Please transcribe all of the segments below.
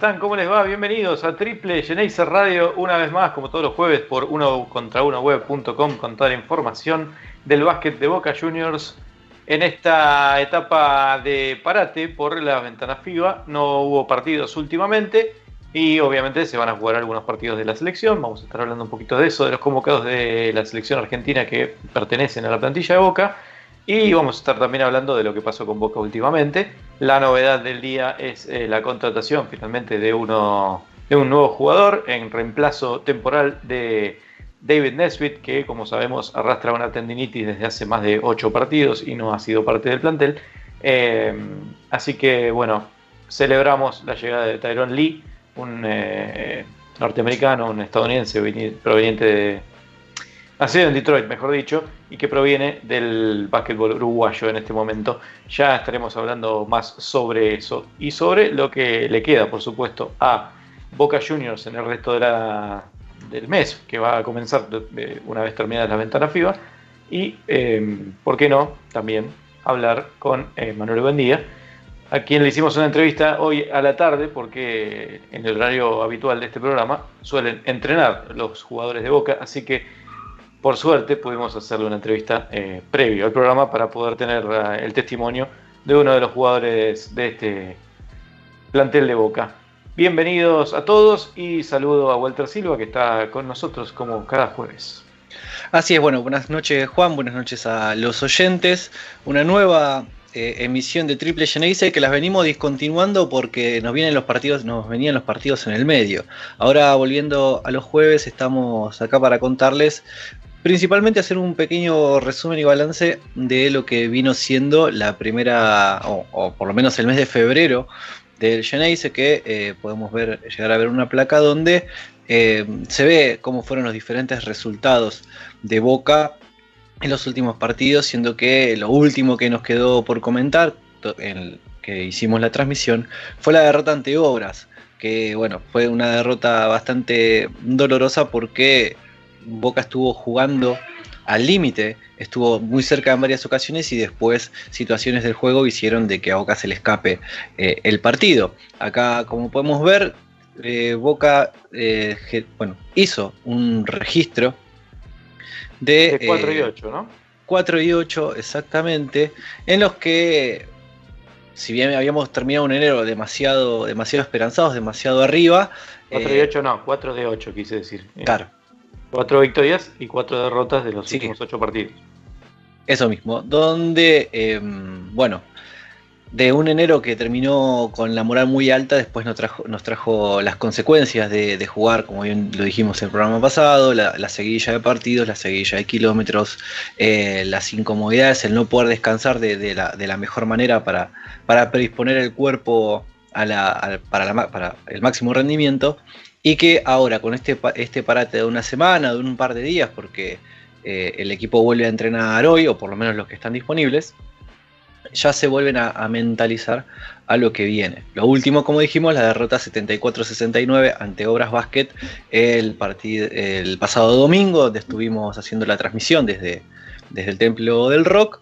Están? ¿Cómo les va? Bienvenidos a Triple Genesis Radio, una vez más, como todos los jueves, por uno contra uno web.com con toda la información del básquet de Boca Juniors. En esta etapa de parate por la ventana FIBA no hubo partidos últimamente y obviamente se van a jugar algunos partidos de la selección. Vamos a estar hablando un poquito de eso, de los convocados de la selección argentina que pertenecen a la plantilla de Boca. Y vamos a estar también hablando de lo que pasó con Boca últimamente. La novedad del día es eh, la contratación finalmente de, uno, de un nuevo jugador en reemplazo temporal de David Nesbitt, que como sabemos arrastra una tendinitis desde hace más de ocho partidos y no ha sido parte del plantel. Eh, así que bueno, celebramos la llegada de Tyrone Lee, un eh, norteamericano, un estadounidense proveniente de, nacido en Detroit, mejor dicho, y que proviene del básquetbol uruguayo en este momento. Ya estaremos hablando más sobre eso y sobre lo que le queda, por supuesto, a Boca Juniors en el resto de la- del mes, que va a comenzar una vez terminada la ventana FIBA. Y, eh, ¿por qué no?, también hablar con eh, Manuel Buendía, a quien le hicimos una entrevista hoy a la tarde, porque en el horario habitual de este programa suelen entrenar los jugadores de Boca, así que por suerte pudimos hacerle una entrevista eh, previo al programa para poder tener eh, el testimonio de uno de los jugadores de este plantel de Boca. Bienvenidos a todos y saludo a Walter Silva que está con nosotros como cada jueves. Así es, bueno, buenas noches Juan, buenas noches a los oyentes. Una nueva eh, emisión de Triple Geneise que las venimos discontinuando porque nos vienen los partidos, nos venían los partidos en el medio. Ahora volviendo a los jueves, estamos acá para contarles principalmente hacer un pequeño resumen y balance de lo que vino siendo la primera, o, por lo menos el mes de febrero del Geneise, que eh, podemos ver, llegar a ver una placa donde eh, se ve cómo fueron los diferentes resultados de Boca en los últimos partidos, siendo que lo último que nos quedó por comentar, en que hicimos la transmisión, fue la derrota ante Obras, que bueno, fue una derrota bastante dolorosa porque Boca estuvo jugando al límite, estuvo muy cerca en varias ocasiones y después situaciones del juego hicieron de que a Boca se le escape eh, el partido. Acá, como podemos ver, eh, Boca eh, bueno, hizo un registro de, De 4 y eh, 8, ¿no? 4 y 8 exactamente, en los que si bien habíamos terminado un enero demasiado, demasiado esperanzados, demasiado arriba, 4 eh, y 8 no, 4 de 8 quise decir. Claro, 4 victorias y 4 derrotas de los Sí. últimos 8 partidos. eso mismo, donde, eh, bueno, de un enero que terminó con la moral muy alta, después nos trajo, nos trajo las consecuencias de, de jugar, como bien lo dijimos en el programa pasado, la, la seguidilla de partidos, la seguidilla de kilómetros, eh, las incomodidades, el no poder descansar de, de la, de la mejor manera para, para predisponer el cuerpo a la- para el máximo rendimiento, y que ahora con este, este parate de una semana, de un par de días, porque eh, el equipo vuelve a entrenar hoy, o por lo menos los que están disponibles, ya se vuelven a, mentalizar a lo que viene. Lo último, como dijimos, la derrota 74-69 ante Obras Basket el, el pasado domingo, donde estuvimos haciendo la transmisión desde, desde el Templo del Rock.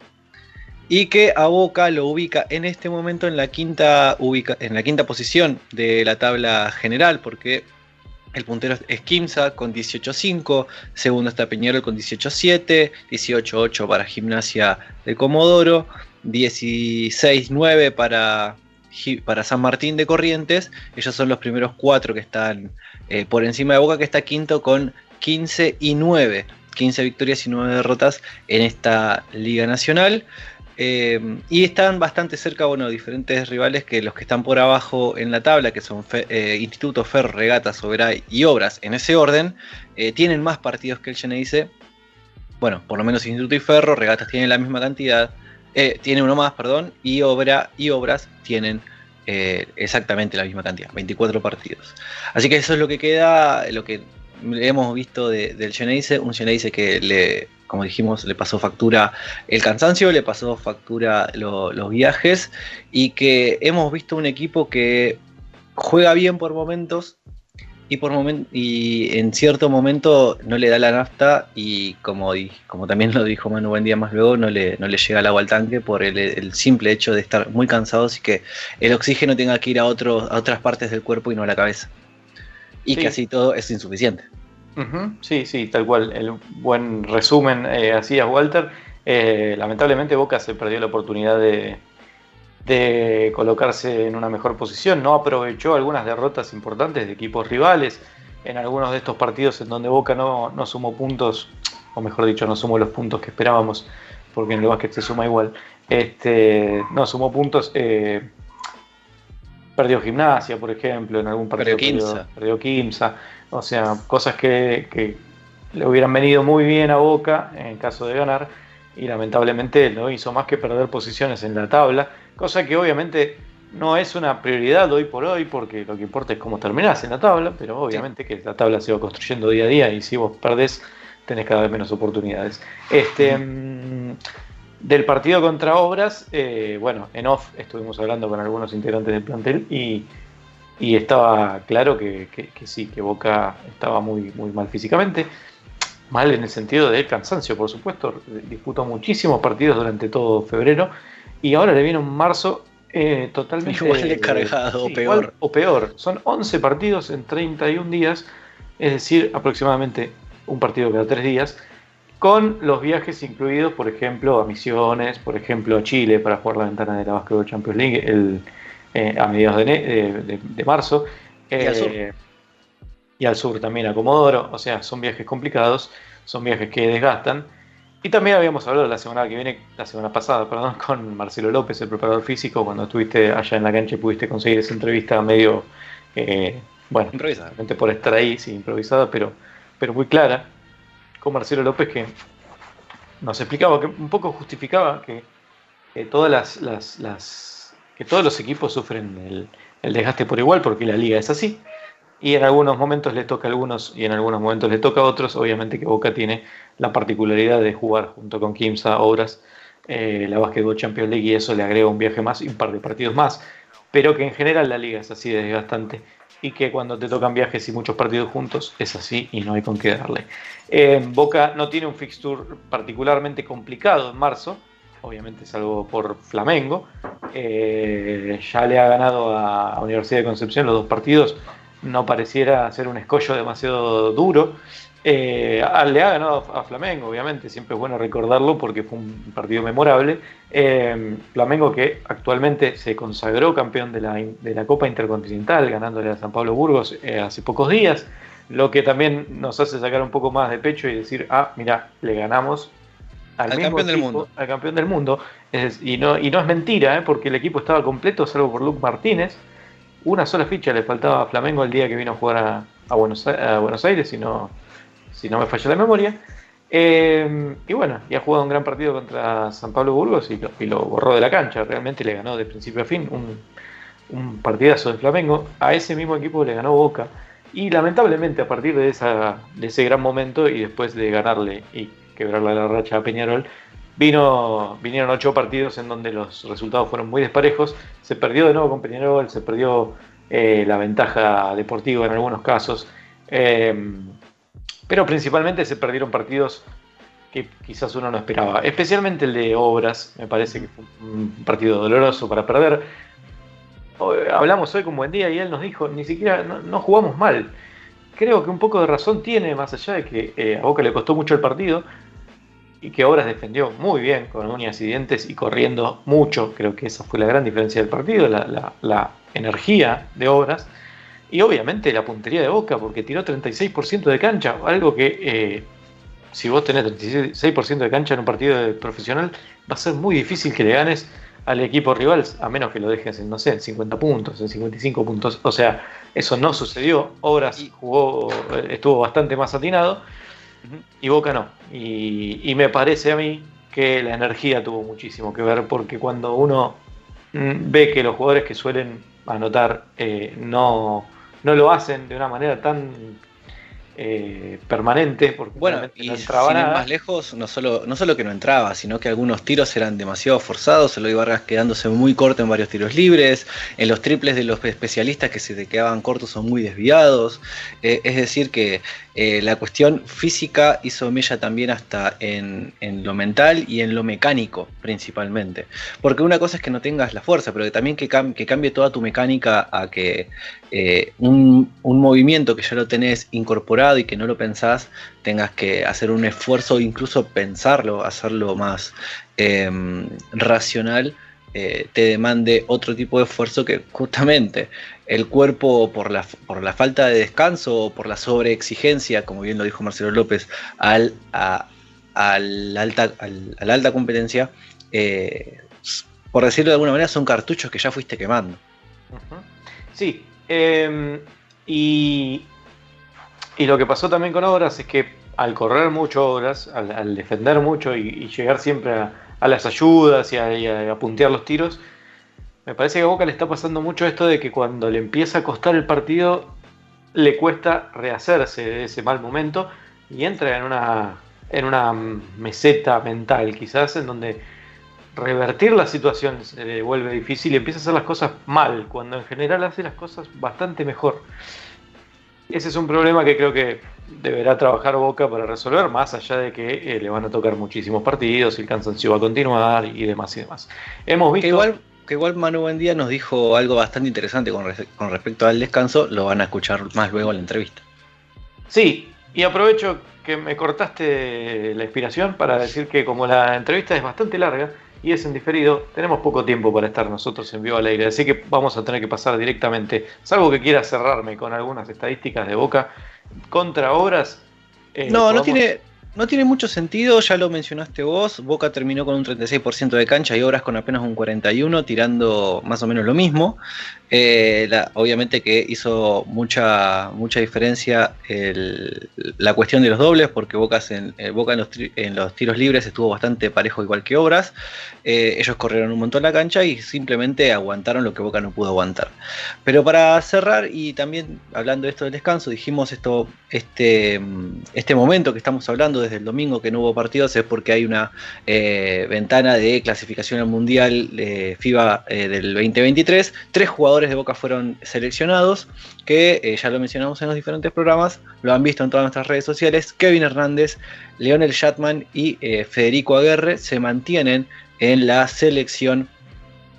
Y que a Boca lo ubica en este momento en la quinta, ubica, en la quinta posición de la tabla general, porque el puntero es Kimsa con 18-5, segundo está Peñarol con 18-7, 18-8 para Gimnasia de Comodoro, 16-9 para, para San Martín de Corrientes. Ellos son los primeros cuatro que están eh, por encima de Boca, que está quinto con 15 y 9. 15 victorias y 9 derrotas en esta Liga Nacional. Eh, y están bastante cerca, bueno, diferentes rivales que los que están por abajo en la tabla, que son Fe- eh, Instituto Ferro, Regata, Soberay y Obras, en ese orden, eh, tienen más partidos que el Geneise. Bueno, por lo menos Instituto y Ferro, Regatas tienen la misma cantidad, eh, tiene uno más, perdón, y, Obra, y Obras tienen exactamente la misma cantidad, 24 partidos. Así que eso es lo que queda, lo que hemos visto del Geneise, un Geneise que le, como dijimos, le pasó factura el cansancio, le pasó factura los viajes y que hemos visto un equipo que juega bien por momentos y por y en cierto momento no le da la nafta y como, como también lo dijo Manu buen día más luego, no le, no le llega el agua al tanque por el, simple hecho de estar muy cansados y que el oxígeno tenga que ir a, otros a otras partes del cuerpo y no a la cabeza. Y que así todo es insuficiente. Sí, sí, tal cual. El buen resumen eh, hacías, Walter. Eh, lamentablemente Boca se perdió la oportunidad de, de colocarse en una mejor posición. No aprovechó algunas derrotas importantes de equipos rivales en algunos de estos partidos en donde Boca no, no sumó puntos, o mejor dicho, no sumó los puntos que esperábamos, porque en el básquet se suma igual. Este, no sumó puntos. Eh, perdió gimnasia, por ejemplo, en algún partido. Perdió Quimsa. O sea, cosas que, que, le hubieran venido muy bien a Boca en caso de ganar. Y lamentablemente no hizo más que perder posiciones en la tabla. Cosa que obviamente no es una prioridad hoy por hoy, porque lo que importa es cómo terminás en la tabla. Pero obviamente que la tabla se va construyendo día a día. Y si vos perdés, tenés cada vez menos oportunidades. Este. Mm, del partido contra Obras, eh, bueno, en off estuvimos hablando con algunos integrantes del plantel y, estaba claro que, sí, que Boca estaba muy, muy mal físicamente, mal en el sentido del cansancio, por supuesto, disputó muchísimos partidos durante todo febrero. Y ahora le viene un marzo eh, totalmente... Igual descargado, o peor. o peor, son 11 partidos en 31 días, es decir, aproximadamente un partido cada tres días con los viajes incluidos, por ejemplo, a Misiones, por ejemplo, a Chile para jugar la ventana de la Basketball Champions League el, eh, a mediados de, marzo. y, al sur. Eh, y al sur también a Comodoro, o sea, son viajes complicados, son viajes que desgastan. Y también habíamos hablado la semana que viene, la semana pasada, perdón, con Marcelo López, el preparador físico, cuando estuviste allá en la cancha y pudiste conseguir esa entrevista medio, eh, bueno, improvisada, por estar ahí, sí, improvisada, pero, pero muy clara con Marcelo López que nos explicaba, que un poco justificaba que, todas las, las, que todos los equipos sufren el, desgaste por igual porque la liga es así. Y en algunos momentos le toca a algunos y en algunos momentos le toca a otros. Obviamente que Boca tiene la particularidad de jugar junto con Kimsa, Obras, eh, la Basketball Champions League y eso le agrega un viaje más y un par de partidos más. Pero que en general la liga es así de desgastante y que cuando te tocan viajes y muchos partidos juntos es así y no hay con qué darle. Eh, Boca no tiene un fixture particularmente complicado en marzo, obviamente salvo por Flamengo. Eh, ya le ha ganado a Universidad de Concepción los dos partidos, no pareciera ser un escollo demasiado duro. Eh, le ha ganado a Flamengo, obviamente, siempre es bueno recordarlo porque fue un partido memorable. Eh, Flamengo que actualmente se consagró campeón de la, de la Copa Intercontinental, ganándole a San Pablo Burgos eh, hace pocos días, lo que también nos hace sacar un poco más de pecho y decir, ah, mira, le ganamos al, campeón del mundo. Al campeón del mundo. y, no, y no es mentira, porque el equipo estaba completo, salvo por Luke Martínez. Una sola ficha le faltaba a Flamengo el día que vino a jugar a, Buenos, a Buenos Aires, y no si no me falla la memoria. Eh, y bueno, y ha jugado un gran partido contra San Pablo Burgos y lo, borró de la cancha. Realmente le ganó de principio a fin un, un, partidazo de Flamengo. A ese mismo equipo le ganó Boca. Y lamentablemente a partir de, esa, de ese gran momento y después de ganarle y quebrarle la racha a Peñarol, vino, vinieron ocho partidos en donde los resultados fueron muy desparejos. Se perdió de nuevo con Peñarol, se perdió eh, la ventaja deportiva en algunos casos. Eh, pero principalmente se perdieron partidos que quizás uno no esperaba. Especialmente el de Obras, me parece que fue un partido doloroso para perder. Hablamos hoy con Buen Día y él nos dijo, ni siquiera no, jugamos mal. Creo que un poco de razón tiene, más allá de que eh, a Boca le costó mucho el partido y que Obras defendió muy bien con uñas y dientes y corriendo mucho. Creo que esa fue la gran diferencia del partido, la, la energía de Obras. Y obviamente la puntería de Boca, porque tiró 36% de cancha, algo que eh, si vos tenés 36% de cancha en un partido profesional, va a ser muy difícil que le ganes al equipo rival, a menos que lo dejes en, no sé, en 50 puntos, en 55 puntos. O sea, eso no sucedió. Obras jugó, eh, estuvo bastante más atinado y Boca no. Y, me parece a mí que la energía tuvo muchísimo que ver, porque cuando uno mm, ve que los jugadores que suelen anotar eh, no no lo hacen de una manera tan eh, permanente, porque bueno, y no entraba sin más lejos, no solo, no solo que no entraba, sino que algunos tiros eran demasiado forzados, Eloy Vargas quedándose muy corto en varios tiros libres, en los triples de los especialistas que se quedaban cortos son muy desviados, eh, es decir que eh, la cuestión física hizo mella también hasta en, lo mental y en lo mecánico principalmente, porque una cosa es que no tengas la fuerza, pero también que, que cambie toda tu mecánica a que un, un movimiento que ya lo tenés incorporado, y que no lo pensás, tengas que hacer un esfuerzo, incluso pensarlo, hacerlo más em, racional, eh, te demande otro tipo de esfuerzo que justamente el cuerpo por la, por la falta de descanso o por la sobreexigencia, como bien lo dijo Marcelo López, al, a, la alta, la alta competencia, eh, por decirlo de alguna manera, son cartuchos que ya fuiste quemando. Sí, em, y y lo que pasó también con Obras es que al correr mucho Obras, al, defender mucho y, llegar siempre a, las ayudas y a, puntear los tiros, me parece que a Boca le está pasando mucho esto de que cuando le empieza a costar el partido, le cuesta rehacerse de ese mal momento y entra en una, en una meseta mental quizás en donde revertir la situación se le vuelve difícil y empieza a hacer las cosas mal, cuando en general hace las cosas bastante mejor. Ese es un problema que creo que deberá trabajar Boca para resolver, más allá de que eh, le van a tocar muchísimos partidos, el cansancio va a continuar y demás y demás. Hemos visto. Que igual, que igual Manu Buendía nos dijo algo bastante interesante con, con respecto al descanso, lo van a escuchar más luego en la entrevista. Sí, y aprovecho que me cortaste la inspiración para decir que como la entrevista es bastante larga, y es en diferido, tenemos poco tiempo para estar nosotros en vivo al aire, así que vamos a tener que pasar directamente, salvo que quiera cerrarme con algunas estadísticas de Boca contra Obras. Eh, no, no tiene, no tiene mucho sentido, ya lo mencionaste vos, Boca terminó con un 36% de cancha y Obras con apenas un 41%, tirando más o menos lo mismo. Eh, obviamente que hizo mucha, mucha diferencia la cuestión de los dobles, porque Bocas en, eh, Boca en los, tiros libres estuvo bastante parejo igual que Obras. Eh, ellos corrieron un montón la cancha y simplemente aguantaron lo que Boca no pudo aguantar. Pero para cerrar, y también hablando de esto del descanso, dijimos esto, este, este momento que estamos hablando desde el domingo que no hubo partidos es porque hay una ventana de clasificación al Mundial FIBA del 2023. Tres jugadores de Boca fueron seleccionados, que eh, ya lo mencionamos en los diferentes programas, lo han visto en todas nuestras redes sociales. Kevin Hernández, Leonel Shatman y eh, Federico Aguerre se mantienen en la selección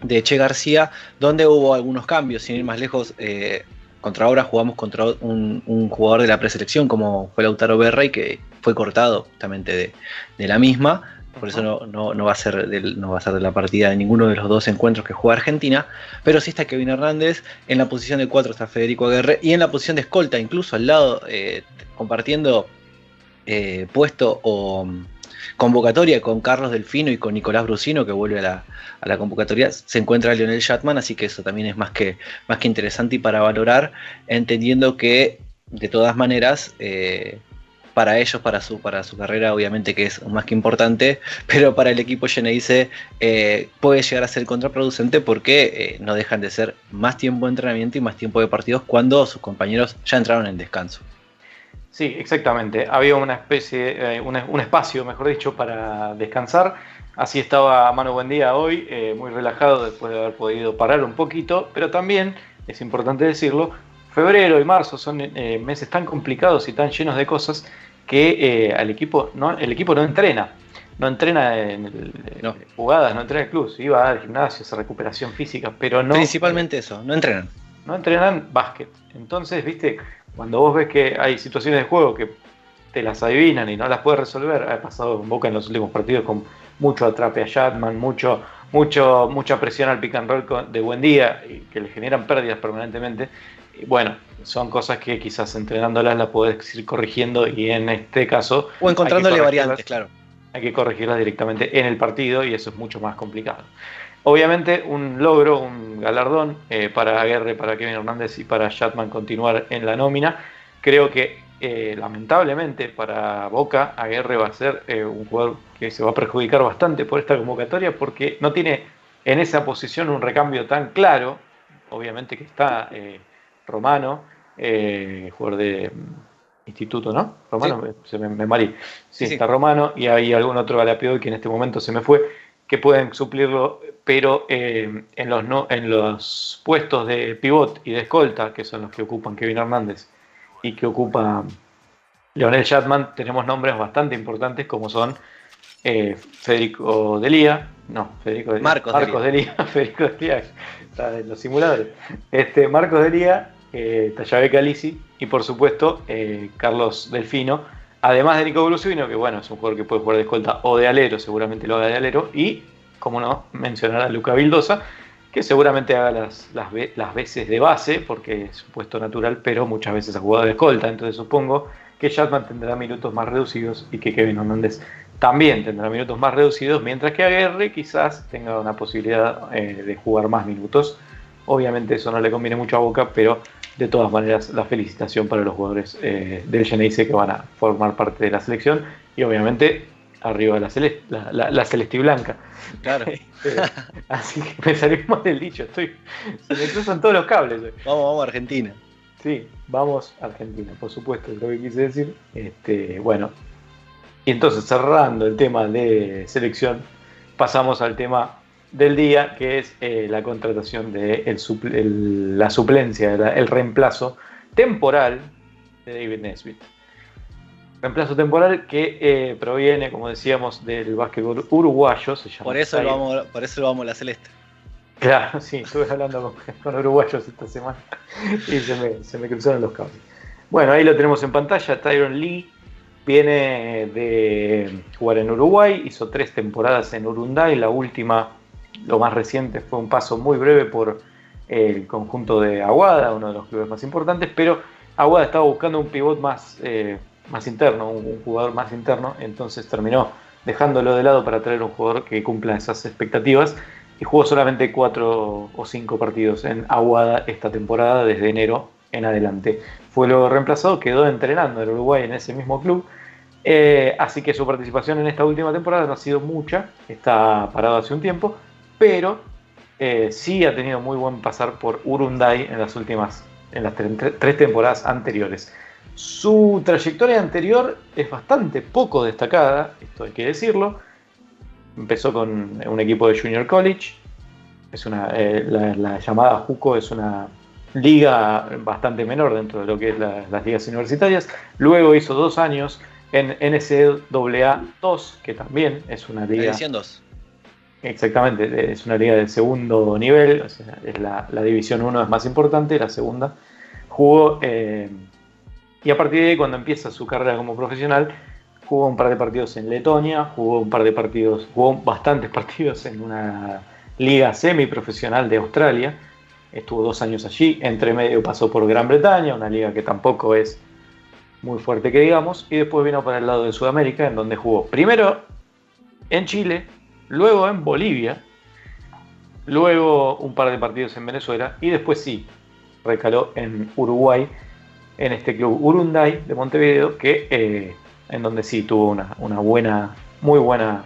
de Che García, donde hubo algunos cambios, sin ir más lejos. Eh, contra ahora jugamos contra un, jugador de la preselección como fue Lautaro Berrey, que fue cortado justamente de la misma por eso no, va a ser no va a ser de la partida de ninguno de los dos encuentros que juega Argentina, pero sí está Kevin Hernández, en la posición de 4 está Federico Aguerre y en la posición de escolta, incluso al lado, eh, compartiendo eh, puesto o mm, convocatoria con Carlos Delfino y con Nicolás Brusino, que vuelve a la, convocatoria, se encuentra Lionel Shatman, así que eso también es más que, más que interesante y para valorar, entendiendo que de todas maneras eh, para ellos, para su, para su carrera, obviamente que es más que importante, pero para el equipo Geneise eh, puede llegar a ser contraproducente porque eh, no dejan de ser más tiempo de entrenamiento y más tiempo de partidos cuando sus compañeros ya entraron en descanso. Sí, exactamente. Había una especie, eh, un espacio, mejor dicho, para descansar. Así estaba Manu Buendía hoy, muy relajado después de haber podido parar un poquito, pero también, es importante decirlo, febrero y marzo son meses tan complicados y tan llenos de cosas que eh, al equipo no, el equipo no entrena. No entrena en jugadas, no entrena en el club. Iba al gimnasio, hacer recuperación física, pero no. Principalmente eso, no entrenan. No entrenan básquet. Entonces, viste, cuando vos ves que hay situaciones de juego que te las adivinan y no las puedes resolver, ha pasado en Boca en los últimos partidos con mucho atrape a Shatman, mucho, mucho, mucha presión al pick and roll de buen día y que le generan pérdidas permanentemente. Bueno, son cosas que quizás entrenándolas las puedes ir corrigiendo y en este caso... O encontrándole variantes, claro. Hay que corregirlas directamente en el partido y eso es mucho más complicado. Obviamente un logro, un galardón eh, para Aguerre, para Kevin Hernández y para Shatman continuar en la nómina. Creo que eh, lamentablemente para Boca Aguerre va a ser eh, un jugador que se va a perjudicar bastante por esta convocatoria porque no tiene en esa posición un recambio tan claro. Obviamente que está Romano, eh, jugador de Instituto, ¿no? Romano, se me, me Sí, está Romano y hay algún otro Galapido que en este momento se me fue, que pueden suplirlo, pero eh, en, los no, en los puestos de pivot y de escolta, que son los que ocupan Kevin Hernández y que ocupa Leonel Chatman, tenemos nombres bastante importantes como son eh, Federico Delía, no, Federico Delía, Marcos, Marcos Delía, Federico Delía, está en los simuladores, este, Marcos Delía, eh, Tallabe Calisi y por supuesto eh, Carlos Delfino, además de Nico Brusino, que bueno, es un jugador que puede jugar de escolta o de alero, seguramente lo haga de alero, y, como no, mencionar a Luca Vildosa, que seguramente haga las, las, veces de base, porque es un puesto natural, pero muchas veces ha jugado de escolta, entonces supongo que Chatman tendrá minutos más reducidos y que Kevin Hernández también tendrá minutos más reducidos, mientras que Aguerre quizás tenga una posibilidad eh, de jugar más minutos. Obviamente eso no le conviene mucho a Boca, pero de todas maneras la felicitación para los jugadores eh, del Geneise que van a formar parte de la selección y obviamente arriba la, celeste, la, la, celeste blanca. Claro. Este, así que me salimos del dicho, estoy, se me cruzan todos los cables. Vamos, vamos a Argentina. Sí, vamos a Argentina, por supuesto, es lo que quise decir. Este, bueno, y entonces cerrando el tema de selección, pasamos al tema del día, que es eh, la contratación de la suplencia, el reemplazo temporal de David Nesbitt. Reemplazo temporal que eh, proviene, como decíamos, del básquetbol uruguayo. Se llama por, eso lo vamos, por eso lo vamos a la celeste. Claro, sí, estuve hablando con, uruguayos esta semana y se me, se me, cruzaron los cables. Bueno, ahí lo tenemos en pantalla. Tyron Lee viene de jugar en Uruguay, hizo tres temporadas en Urunday, la última lo más reciente fue un paso muy breve por el conjunto de Aguada, uno de los clubes más importantes, pero Aguada estaba buscando un pivot más, eh, más interno, un, jugador más interno, entonces terminó dejándolo de lado para traer un jugador que cumpla esas expectativas y jugó solamente cuatro o cinco partidos en Aguada esta temporada desde enero en adelante. Fue luego reemplazado, quedó entrenando en Uruguay en ese mismo club, eh, así que su participación en esta última temporada no ha sido mucha, está parado hace un tiempo, pero eh, sí ha tenido muy buen pasar por Urunday en las últimas, en las tres temporadas anteriores. Su trayectoria anterior es bastante poco destacada, esto hay que decirlo. Empezó con un equipo de Junior College, es una, eh, la, llamada JUCO es una liga bastante menor dentro de lo que es las ligas universitarias. Luego hizo dos años en NCAA 2, que también es una liga. 2. Exactamente, es una liga del segundo nivel, es la, división 1 es más importante, la segunda jugó, eh, y a partir de ahí cuando empieza su carrera como profesional, jugó un par de partidos en Letonia, jugó un par de partidos, jugó bastantes partidos en una liga semiprofesional de Australia, estuvo dos años allí, entre medio pasó por Gran Bretaña, una liga que tampoco es muy fuerte que digamos, y después vino para el lado de Sudamérica, en donde jugó primero en Chile, luego en Bolivia, luego un par de partidos en Venezuela y después sí, recaló en Uruguay, en este club Urunday de Montevideo, que eh, en donde sí tuvo una, una buena, muy buena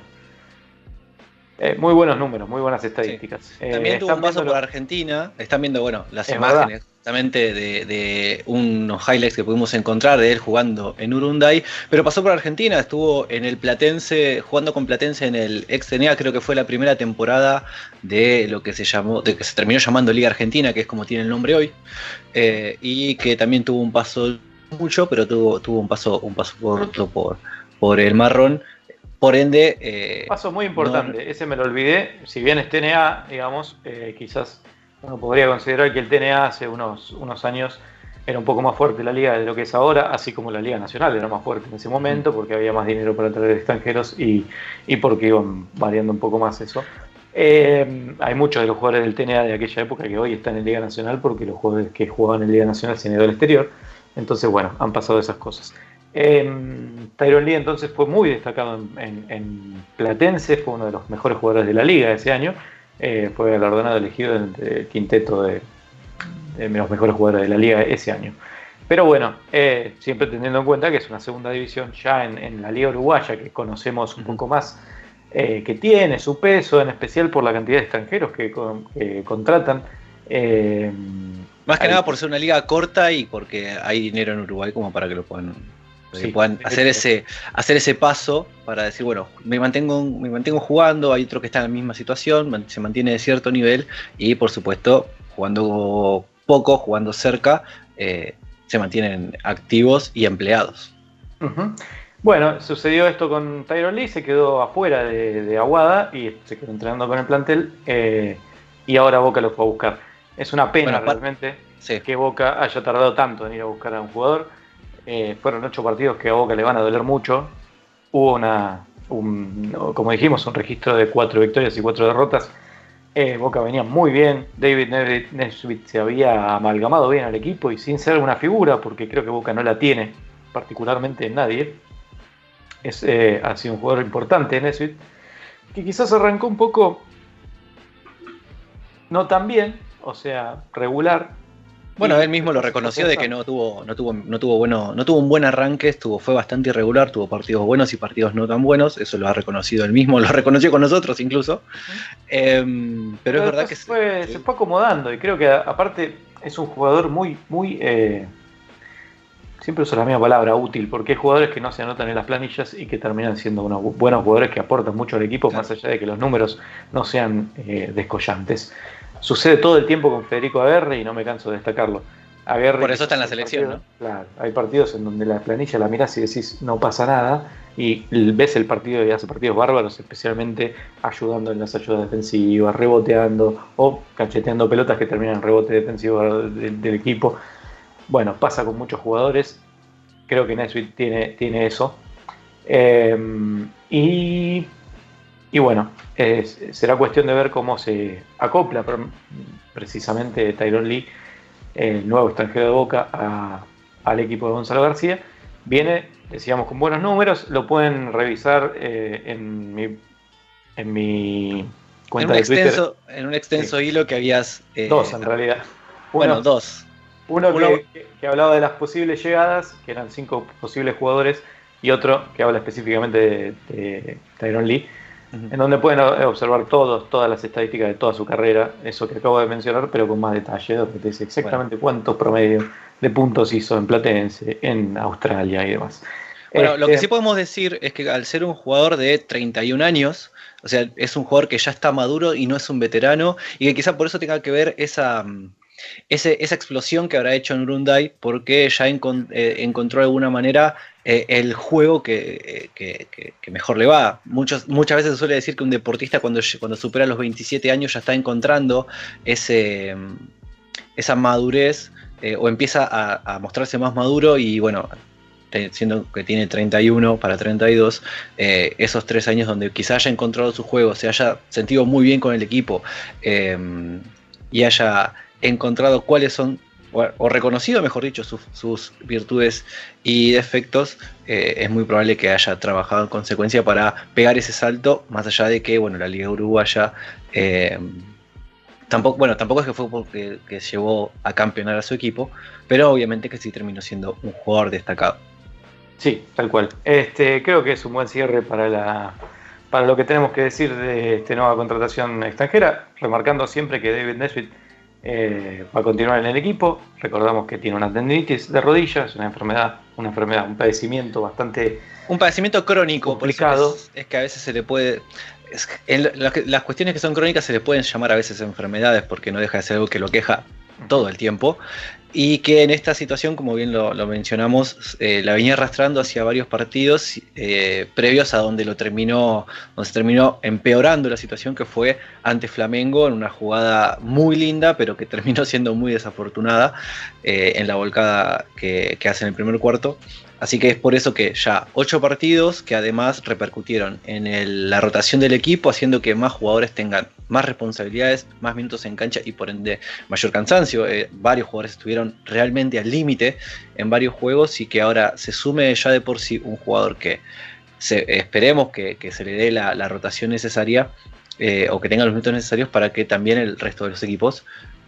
eh, muy buenos números, muy buenas estadísticas. También eh, tuvo un paso por Argentina. Están viendo, bueno, las imágenes justamente de, unos highlights que pudimos encontrar de él jugando en Urunday. Pero pasó por Argentina, estuvo en el Platense, jugando con Platense en el ex creo que fue la primera temporada de lo que se llamó, de que se terminó llamando Liga Argentina, que es como tiene el nombre hoy. Eh, y que también tuvo un paso mucho, pero tuvo, tuvo un paso, un paso por, por, por el marrón por ende. Eh, Paso muy importante, ese me lo olvidé. Si bien es TNA, digamos, eh, quizás uno podría considerar que el TNA hace unos, unos años era un poco más fuerte la liga de lo que es ahora, así como la Liga Nacional era más fuerte en ese momento, porque había más dinero para traer extranjeros y, porque iban variando un poco más eso. Eh, hay muchos de los jugadores del TNA de aquella época que hoy están en Liga Nacional porque los jugadores que jugaban en Liga Nacional se han ido al exterior. Entonces, bueno, han pasado esas cosas. Eh, Tyron Lee entonces fue muy destacado en, Platense, fue uno de los mejores jugadores de la liga ese año, eh, fue galardonado elegido entre el quinteto de, los mejores jugadores de la liga ese año. Pero bueno, eh, siempre teniendo en cuenta que es una segunda división ya en, la liga uruguaya, que conocemos un poco más, eh, que tiene su peso, en especial por la cantidad de extranjeros que, contratan. Más que nada por ser una liga corta y porque hay dinero en Uruguay como para que lo puedan que puedan hacer ese, hacer ese paso para decir, bueno, me mantengo, me mantengo jugando, hay otro que está en la misma situación, se mantiene de cierto nivel y por supuesto jugando poco, jugando cerca, eh, se mantienen activos y empleados. Bueno, sucedió esto con Tyron Lee, se quedó afuera de, Aguada y se quedó entrenando con el plantel eh, y ahora Boca lo fue a buscar. Es una pena realmente que Boca haya tardado tanto en ir a buscar a un jugador. Eh, fueron ocho partidos que a Boca le van a doler mucho. Hubo una, como dijimos, un registro de cuatro victorias y cuatro derrotas. Eh, Boca venía muy bien. David Nesbitt se había amalgamado bien al equipo y sin ser una figura, porque creo que Boca no la tiene particularmente en nadie. Es, eh, ha sido un jugador importante Nesbitt, que quizás arrancó un poco no tan bien, o sea, regular, bueno, él mismo lo reconoció de que no tuvo, no tuvo, no tuvo bueno, no tuvo un buen arranque, estuvo, fue bastante irregular, tuvo partidos buenos y partidos no tan buenos, eso lo ha reconocido él mismo, lo reconoció con nosotros incluso. Em, pero, es verdad que se fue, se fue acomodando y creo que aparte es un jugador muy, muy eh, siempre uso la misma palabra, útil, porque hay jugadores que no se anotan en las planillas y que terminan siendo unos buenos jugadores que aportan mucho al equipo, más allá de que los números no sean eh, descollantes. Sucede todo el tiempo con Federico Aguerre y no me canso de destacarlo. Por eso está en la selección, ¿no? Claro, hay partidos en donde la planilla la mirás y decís no pasa nada y ves el partido y hace partidos bárbaros, especialmente ayudando en las ayudas defensivas, reboteando o cacheteando pelotas que terminan en rebote defensivo del, equipo. Bueno, pasa con muchos jugadores. Creo que Nesbitt tiene, tiene eso. Eh, y y bueno, será cuestión de ver cómo se acopla precisamente Tyrone Lee, el nuevo extranjero de Boca, al equipo de Gonzalo García. Viene, decíamos, con buenos números, lo pueden revisar eh, en, mi, en mi cuenta de Twitter. en un extenso hilo que habías... Eh, dos, en realidad. bueno, dos. Uno, Que, hablaba de las posibles llegadas, que eran cinco posibles jugadores, y otro que habla específicamente de, de Tyrone Lee en donde pueden observar todos, todas las estadísticas de toda su carrera, eso que acabo de mencionar, pero con más detalle, donde te dice exactamente cuántos promedios de puntos hizo en Platense, en Australia y demás. Bueno, lo que este, sí podemos decir es que al ser un jugador de 31 años, o sea, es un jugador que ya está maduro y no es un veterano, y que quizá por eso tenga que ver esa, mm, esa explosión que habrá hecho en Urunday, porque ya eh, encontró de alguna manera eh, el juego que, mejor le va. muchas veces se suele decir que un deportista cuando, cuando supera los 27 años ya está encontrando ese, esa madurez eh, o empieza a, mostrarse más maduro y bueno, siendo que tiene 31 para 32, esos tres años donde quizá haya encontrado su juego, se haya sentido muy bien con el equipo y haya encontrado cuáles son, o reconocido, mejor dicho, sus, virtudes y defectos, eh, es muy probable que haya trabajado en consecuencia para pegar ese salto, más allá de que, bueno, la Liga Uruguaya... Eh, tampoco, bueno, tampoco es que fue porque que llevó a campeonar a su equipo, pero obviamente que sí terminó siendo un jugador destacado. Sí, tal cual. Este, creo que es un buen cierre para la para lo que tenemos que decir de esta nueva contratación extranjera, remarcando siempre que David Nesbitt eh, va a continuar en el equipo. Recordamos que tiene una tendinitis de rodillas, una enfermedad, una enfermedad, un padecimiento bastante. Un padecimiento crónico, complicado. es, que a veces se le puede. las cuestiones que son crónicas se le pueden llamar a veces enfermedades porque no deja de ser algo que lo queja todo el tiempo y que en esta situación, como bien lo, mencionamos, eh, la venía arrastrando hacia varios partidos eh, previos a donde lo terminó, donde se terminó empeorando la situación que fue ante Flamengo en una jugada muy linda, pero que terminó siendo muy desafortunada eh, en la volcada que, que hace en el primer cuarto. Así que es por eso que ya ocho partidos que además repercutieron en la rotación del equipo, haciendo que más jugadores tengan más responsabilidades, más minutos en cancha y por ende mayor cansancio. Eh, varios jugadores estuvieron realmente al límite en varios juegos y que ahora se sume ya de por sí un jugador que esperemos que, se le dé la, rotación necesaria eh, o que tenga los minutos necesarios para que también el resto de los equipos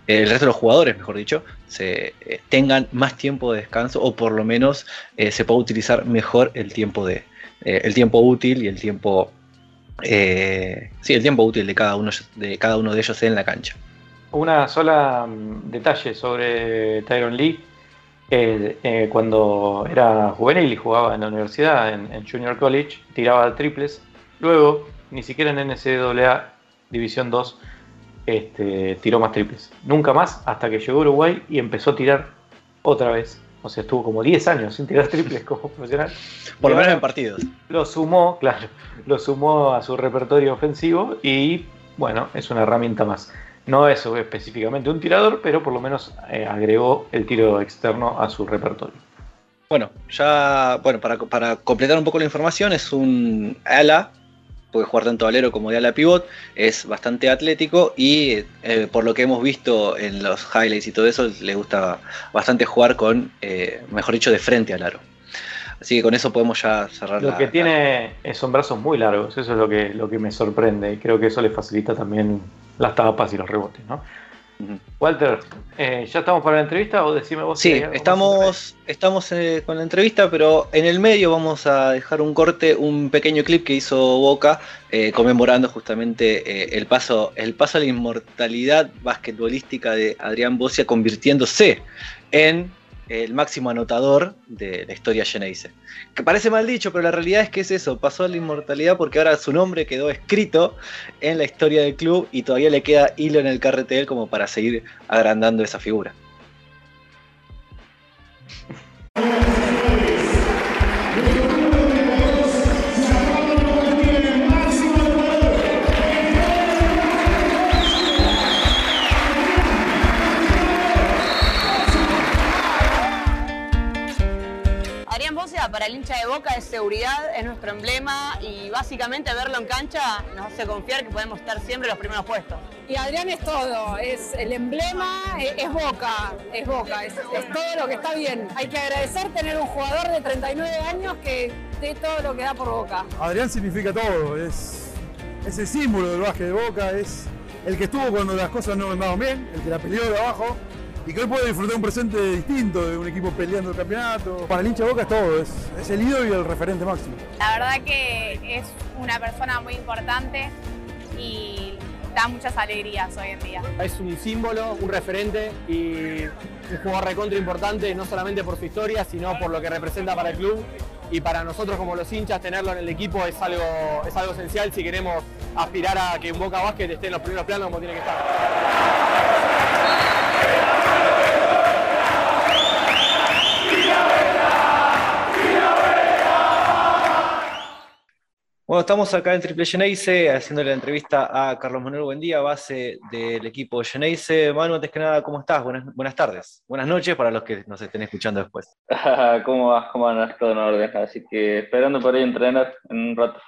el resto de los jugadores, mejor dicho, se, eh, tengan más tiempo de descanso o por lo menos eh, se pueda utilizar mejor el tiempo de eh, el tiempo útil y el tiempo sí el tiempo útil de cada uno de cada uno de ellos en la cancha. Una sola mm, detalle sobre Tyron Lee. eh, eh, cuando era juvenil y jugaba en la universidad, en, Junior College, tiraba triples. Luego, ni siquiera en NCAA División 2 este, tiró más triples. Nunca más hasta que llegó a Uruguay y empezó a tirar otra vez. O sea, estuvo como 10 años sin tirar triples como profesional. Por lo menos en partidos. Lo sumó, claro, lo sumó a su repertorio ofensivo y bueno, es una herramienta más. No es específicamente un tirador, pero por lo menos eh, agregó el tiro externo a su repertorio. Bueno, ya, bueno, para, para completar un poco la información, es un ala puede jugar tanto alero como de ala pivot, es bastante atlético y eh, por lo que hemos visto en los highlights y todo eso, le gusta bastante jugar con, eh, mejor dicho, de frente al aro. Así que con eso podemos ya cerrar. Lo que tiene son brazos muy largos, eso es lo que, lo que me sorprende y creo que eso le facilita también las tapas y los rebotes, ¿no? Walter, eh, ¿ya estamos para la entrevista o decime vos? Sí, estamos, estamos eh, con la entrevista, pero en el medio vamos a dejar un corte, un pequeño clip que hizo Boca eh, conmemorando justamente el, paso, el paso a la inmortalidad basquetbolística de Adrián Bocia convirtiéndose en el máximo anotador de la historia Geneise. Que parece mal dicho, pero la realidad es que es eso, pasó a la inmortalidad porque ahora su nombre quedó escrito en la historia del club y todavía le queda hilo en el carretel como para seguir agrandando esa figura. Para el hincha de Boca es seguridad, es nuestro emblema y básicamente verlo en cancha nos hace confiar que podemos estar siempre en los primeros puestos. Y Adrián es todo, es el emblema, es, Boca, es Boca, es, todo lo que está bien. Hay que agradecer tener un jugador de 39 años que dé todo lo que da por Boca. Adrián significa todo, es, es el símbolo del básquet de Boca, es el que estuvo cuando las cosas no andaban bien, el que la peleó de abajo y que hoy puede disfrutar un presente distinto de un equipo peleando el campeonato. Para el hincha de Boca es todo, es, el ídolo y el referente máximo. La verdad que es una persona muy importante y da muchas alegrías hoy en día. Es un símbolo, un referente y un jugador recontra importante, no solamente por su historia, sino por lo que representa para el club. Y para nosotros como los hinchas tenerlo en el equipo es algo, es algo esencial si queremos aspirar a que un Boca Básquet esté en los primeros planos como tiene que estar. Bueno, estamos acá en Triple Geneise haciendo la entrevista a Carlos Manuel Buendía, base del equipo Geneise. Manu, antes que nada, ¿cómo estás? Buenas, buenas tardes. Buenas noches para los que nos estén escuchando después. ¿Cómo vas? ¿Cómo andas? Todo en orden. Así que esperando por ahí entrenar en un rato.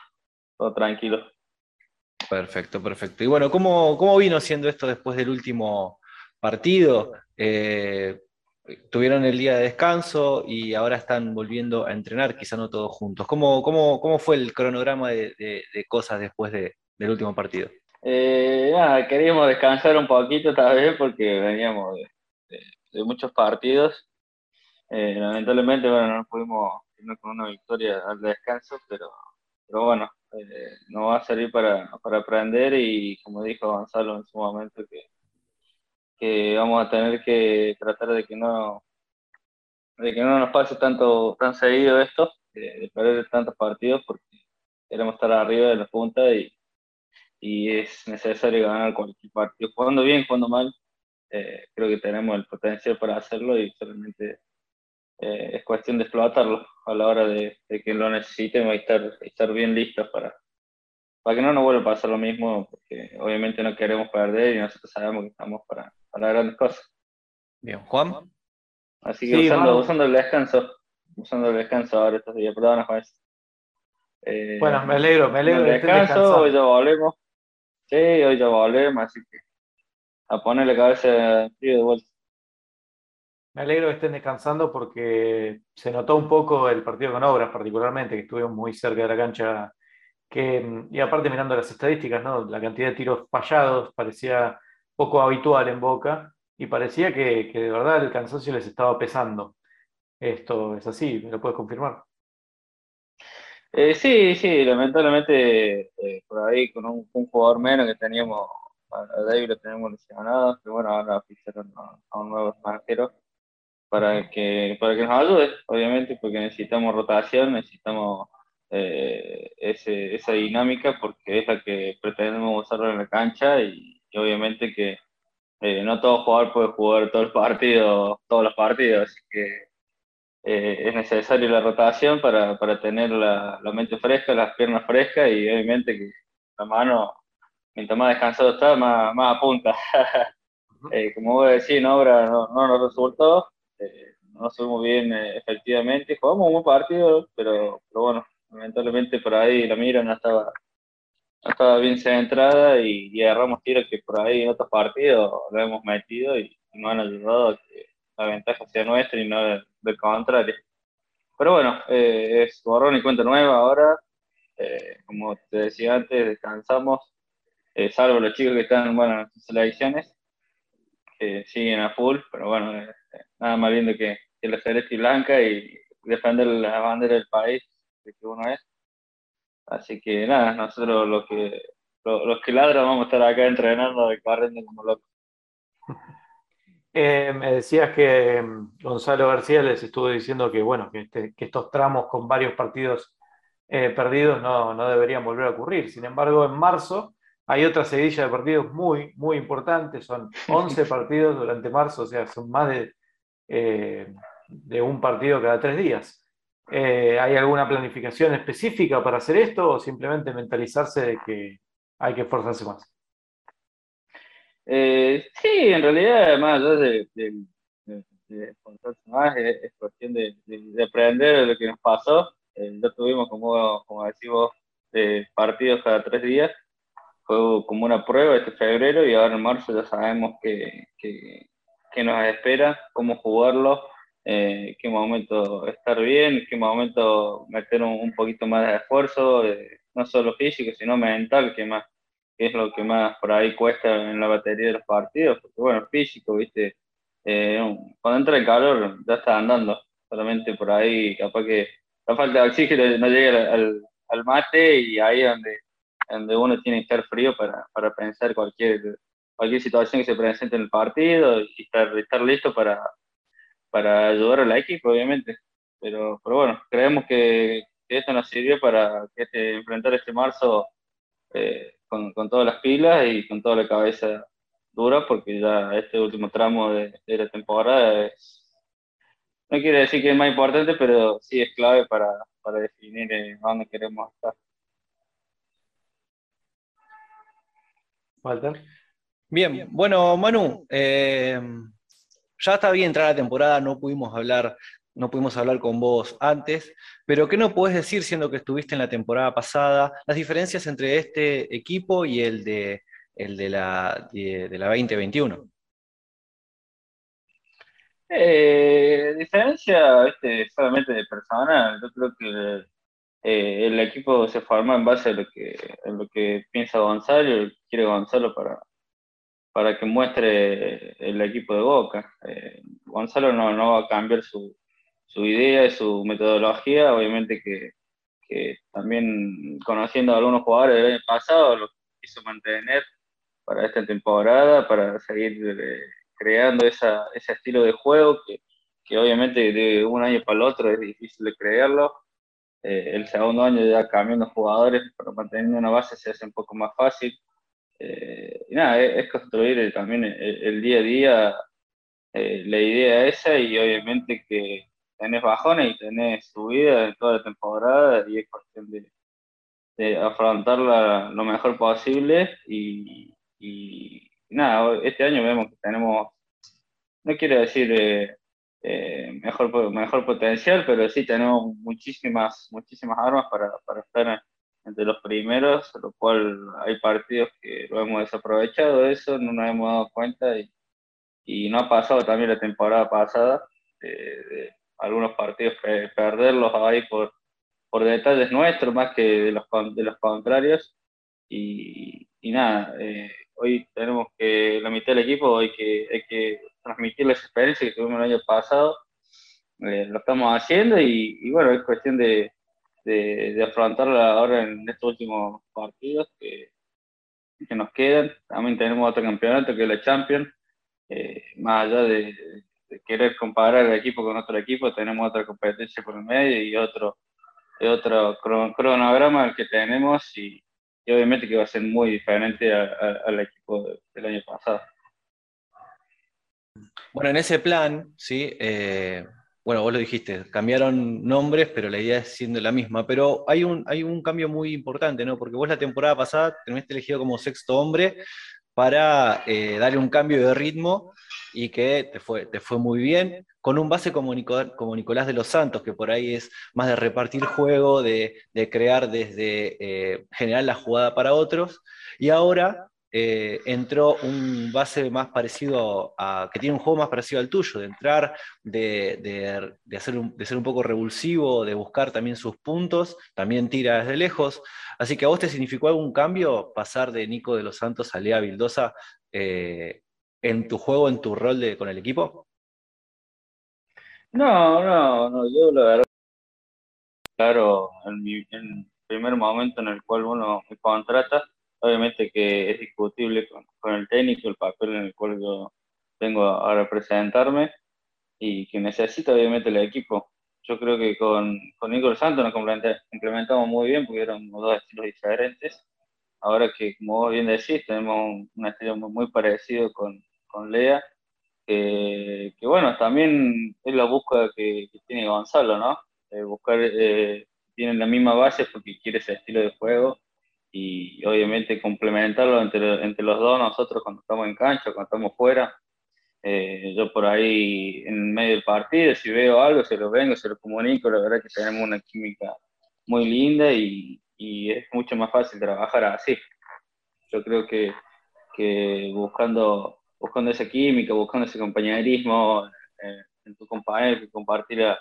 Todo tranquilo. Perfecto, perfecto. Y bueno, ¿cómo, cómo vino siendo esto después del último partido? Eh, tuvieron el día de descanso y ahora están volviendo a entrenar, quizá no todos juntos. ¿Cómo, cómo, cómo fue el cronograma de, cosas después del último partido? Eh, nada, queríamos descansar un poquito tal vez porque veníamos de, muchos partidos. Eh, lamentablemente, bueno, no pudimos irnos con una victoria al descanso, pero, pero bueno, eh, nos va a servir para, para aprender y como dijo Gonzalo en su momento, que que vamos a tener que tratar de que no de que no nos pase tanto tan seguido esto, de, perder tantos partidos, porque queremos estar arriba de la punta y, es necesario ganar cualquier partido. Jugando bien, jugando mal, eh, creo que tenemos el potencial para hacerlo y solamente eh, es cuestión de explotarlo a la hora de, que lo necesitemos y estar bien listos para, para que no nos vuelva a pasar lo mismo, porque obviamente no queremos perder y nosotros sabemos que estamos para, para grandes cosas. Bien, Juan. Así que usando, usando, el descanso, usando el descanso ahora estos días, perdón, Juan. Eh, bueno, me alegro, me alegro. El descanso, hoy ya volvemos. Sí, hoy ya volvemos, así que a ponerle cabeza de vuelta. Me alegro que estén descansando porque se notó un poco el partido con obras, particularmente, que estuvimos muy cerca de la cancha. Que, y aparte, mirando las estadísticas, ¿no? la cantidad de tiros fallados parecía poco habitual en Boca y parecía que, de verdad el cansancio les estaba pesando. Esto es así, ¿me lo puedes confirmar? Eh, sí, sí, lamentablemente eh, por ahí con un, jugador menos que teníamos, a David lo tenemos lesionado, pero bueno, ahora ficharon a, un nuevo extranjero para que, para que nos ayude, obviamente, porque necesitamos rotación, necesitamos eh, ese, esa dinámica, porque es la que pretendemos usarlo en la cancha y, obviamente que eh, no todo jugador puede jugar todo el partido, todos los partidos, así que eh, es necesario la rotación para, para tener la, la, mente fresca, las piernas frescas y obviamente que la mano, mientras más descansado está, más, más apunta. como vos decís, en obra no, no nos resultó, eh, no estuvimos bien eh, efectivamente, jugamos un buen partido, pero, pero bueno, lamentablemente por ahí la mira no estaba, estaba bien centrada y, y agarramos tiros que por ahí en otros partidos lo hemos metido y, no han ayudado a que la ventaja sea nuestra y no del, contrario. Pero bueno, eh, es borrón y cuenta nueva ahora. como te decía antes, descansamos, salvo los chicos que están bueno, en sus selecciones, que siguen a full, pero bueno, nada más lindo que, que la celeste y blanca y defender la bandera del país de que uno es. Así que nada, nosotros los que los, que ladran vamos a estar acá entrenando y corriendo como locos. Eh, me decías que mm, Gonzalo García les estuvo diciendo que bueno, que, este, que estos tramos con varios partidos eh, perdidos no, no, deberían volver a ocurrir. Sin embargo, en marzo hay otra seguidilla de partidos muy, muy importantes. Son 11 partidos durante marzo, o sea, son más de eh, de un partido cada tres días. Eh, ¿Hay alguna planificación específica para hacer esto o simplemente mentalizarse de que hay que esforzarse más? Eh, sí, en realidad, más allá de, esforzarse más, es, cuestión de, aprender lo que nos pasó. ya tuvimos, como, como decimos, partidos cada tres días. Fue como una prueba este febrero y ahora en marzo ya sabemos que, que qué nos espera, cómo jugarlo, eh, qué momento estar bien, qué momento meter un, poquito más de esfuerzo, no solo físico, sino mental, que, más, que es lo que más por ahí cuesta en la batería de los partidos, porque bueno, físico, viste, eh, cuando entra el calor ya está andando, solamente por ahí capaz que la falta de oxígeno no llega al, al mate y ahí es donde, donde uno tiene que estar frío para, para pensar cualquier cualquier situación que se presente en el partido y estar, estar listo para, para ayudar al equipo, obviamente. Pero, pero bueno, creemos que, esto nos sirvió para este, enfrentar este marzo eh, con, con, todas las pilas y con toda la cabeza dura, porque ya este último tramo de, la temporada es, no quiere decir que es más importante, pero sí es clave para, para definir eh, dónde queremos estar. Walter. Bien, bueno, Manu, eh, ya está bien entrar la temporada, no pudimos hablar, no pudimos hablar con vos antes, pero ¿qué nos puedes decir, siendo que estuviste en la temporada pasada, las diferencias entre este equipo y el de, el de, la, de, la 2021? Eh, diferencia este, solamente de persona, yo creo que eh, el equipo se forma en base a lo que, a lo que piensa Gonzalo quiere Gonzalo para, para que muestre el equipo de Boca. Eh, Gonzalo no, no, va a cambiar su, su idea y su metodología, obviamente que, que, también conociendo a algunos jugadores del año pasado, lo quiso mantener para esta temporada, para seguir eh, creando esa, ese estilo de juego que, que, obviamente de un año para el otro es difícil de creerlo. Eh, el segundo año ya cambiando jugadores, para mantener una base se hace un poco más fácil eh, y nada, es, construir también el, día a día, eh, la idea esa y obviamente que tenés bajones y tenés subida en toda la temporada y es cuestión de, afrontarla lo mejor posible y, nada, este año vemos que tenemos, no quiero decir eh, mejor, mejor potencial, pero sí tenemos muchísimas, muchísimas armas para, para estar entre los primeros, lo cual hay partidos que lo hemos desaprovechado eso, no nos hemos dado cuenta y, no ha pasado también la temporada pasada, de, algunos partidos perderlos ahí por, por detalles nuestros más que de los, de los contrarios. Y, nada, eh, hoy tenemos que, la mitad del equipo hay que, hay que transmitir las experiencias que tuvimos el año pasado, eh, lo estamos haciendo y, y bueno, es cuestión de de, de afrontarla ahora en estos últimos partidos que, que, nos quedan. También tenemos otro campeonato que es la Champions, eh, más allá de, querer comparar el equipo con otro equipo, tenemos otra competencia por el medio y otro, otro cronograma que tenemos y, obviamente que va a ser muy diferente al equipo del año pasado. Bueno, en ese plan, sí, eh, bueno, vos lo dijiste, cambiaron nombres, pero la idea es siendo la misma. Pero hay un, hay un cambio muy importante, ¿no? Porque vos la temporada pasada terminaste elegido como sexto hombre para eh, darle un cambio de ritmo y que te fue, te fue muy bien, con un base como, Nicolás de los Santos, que por ahí es más de repartir juego, de, crear desde eh, generar la jugada para otros. Y ahora eh, entró un base más parecido a, que tiene un juego más parecido al tuyo, de entrar, de, hacer un, de ser un poco revulsivo, de buscar también sus puntos, también tira desde lejos. Así que a vos te significó algún cambio pasar de Nico de los Santos a Lea Vildosa eh, en tu juego, en tu rol de, con el equipo? No, no, no, yo la verdad, claro, en, mi, primer momento en el cual uno me contrata, obviamente que es discutible con, el técnico, el papel en el cual yo vengo a, representarme y que necesita obviamente el equipo. Yo creo que con, con Nico Santos nos complementamos muy bien porque eran dos estilos diferentes. Ahora que, como vos bien decís, tenemos un, estilo muy, parecido con, con Lea, que, bueno, también es la búsqueda que, tiene Gonzalo, ¿no? buscar, eh, tienen la misma base porque quiere ese estilo de juego y obviamente complementarlo entre, entre los dos nosotros cuando estamos en cancha, cuando estamos fuera. Eh, yo por ahí en medio del partido, si veo algo, se lo vengo, se lo comunico, la verdad que tenemos una química muy linda y, y es mucho más fácil trabajar así. Yo creo que, que buscando, buscando esa química, buscando ese compañerismo eh, en tu compañero, que compartir la,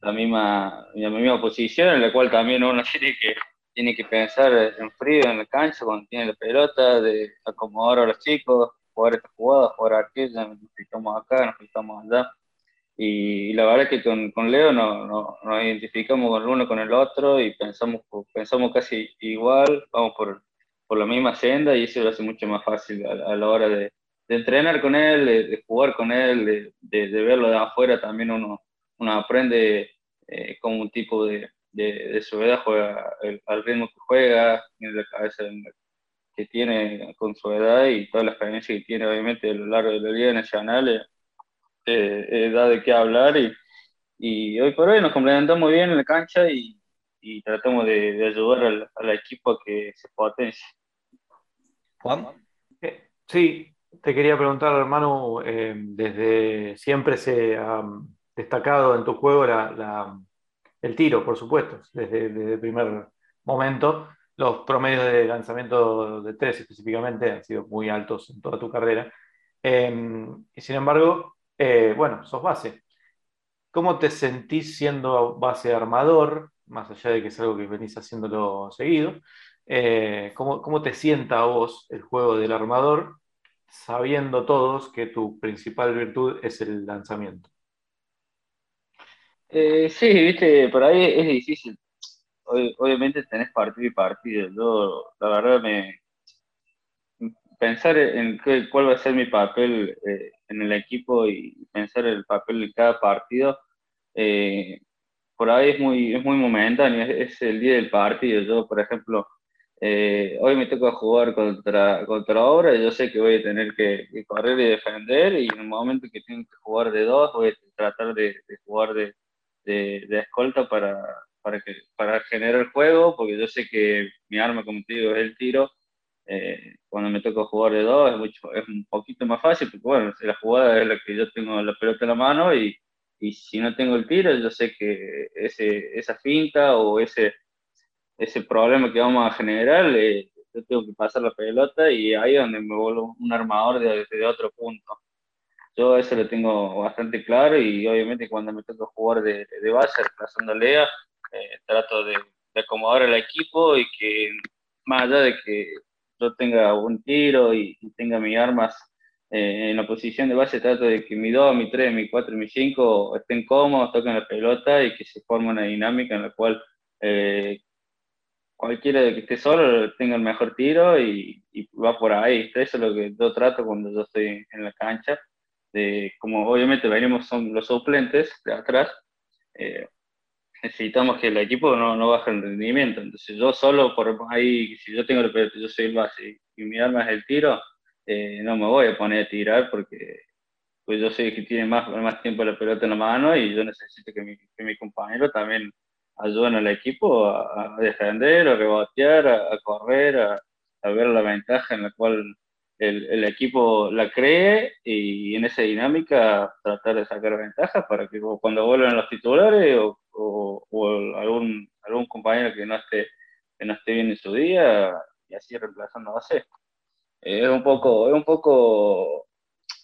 la, misma, la misma posición, en la cual también uno tiene que tiene que pensar en frío en la cancha cuando tiene la pelota, de acomodar a los chicos, jugar esta jugada, jugar aquella, nos fijamos acá, nos fijamos allá. Y, la verdad es que con, con Leo no, no, nos identificamos con el uno con el otro y pensamos, pensamos casi igual, vamos por, por la misma senda y eso lo hace mucho más fácil a, la hora de, de, entrenar con él, de, jugar con él, de, de, verlo de afuera también uno, uno aprende eh, como un tipo de, de, su edad juega al ritmo que juega, tiene la cabeza que tiene con su edad y toda la experiencia que tiene obviamente a lo largo de la Liga Nacional, eh, eh, da de qué hablar y, y, hoy por hoy nos complementamos muy bien en la cancha y, y tratamos de, ayudar al, al, equipo a que se potencie. Juan. Eh, sí, te quería preguntar, hermano, desde siempre se ha destacado en tu juego la el tiro, por supuesto, desde, el primer momento. Los promedios de lanzamiento de tres específicamente han sido muy altos en toda tu carrera. Em, y sin embargo, eh, bueno, sos base. ¿Cómo te sentís siendo base armador, más allá de que es algo que venís haciéndolo seguido? Eh, ¿cómo, ¿Cómo te sienta a vos el juego del armador, sabiendo todos que tu principal virtud es el lanzamiento? Eh, sí, viste, por ahí es difícil. obviamente tenés partido y partido. Yo, la verdad, me pensar en qué, cuál va a ser mi papel eh, en el equipo y pensar el papel de cada partido, eh, por ahí es muy, es muy momentáneo, es, el día del partido. Yo, por ejemplo, hoy me toca jugar contra, contra Obra y yo sé que voy a tener que, correr y defender y en el momento que tengo que jugar de dos voy a tratar de jugar de, de, escolta para, para, que, para generar juego, porque yo sé que mi arma, como te digo, es el tiro. Eh, cuando me toca jugar de dos es, mucho, es un poquito más fácil, porque bueno, la jugada es la que yo tengo la pelota en la mano y, y si no tengo el tiro, yo sé que ese, esa finta o ese, ese problema que vamos a generar, eh, yo tengo que pasar la pelota y ahí es donde me vuelvo un armador de, de otro punto. Yo eso lo tengo bastante claro y obviamente cuando me toca jugar de, base, reemplazando a Lea, eh, trato de, acomodar al equipo y que más allá de que yo tenga un tiro y, tenga mis armas eh, en la posición de base, trato de que mi 2, mi 3, mi 4 y mi 5 estén cómodos, toquen la pelota y que se forme una dinámica en la cual eh, cualquiera de que esté solo tenga el mejor tiro y, y, va por ahí. Eso es lo que yo trato cuando yo estoy en la cancha de, como obviamente venimos son los suplentes de atrás, eh, necesitamos que el equipo no, no baje el rendimiento. Entonces yo solo por ahí, si yo tengo el pelota, yo soy el base y mi arma es el tiro, eh, no me voy a poner a tirar porque pues yo sé que tiene más, más tiempo la pelota en la mano y yo necesito que mi, que mi compañero también ayuden al equipo a, defender, a rebotear, a, correr, a, a, ver la ventaja en la cual el, el, equipo la cree y en esa dinámica tratar de sacar ventaja para que cuando vuelvan los titulares o, o, algún, algún compañero que no esté que no esté bien en su día y así reemplazando a base. Es un poco, es un poco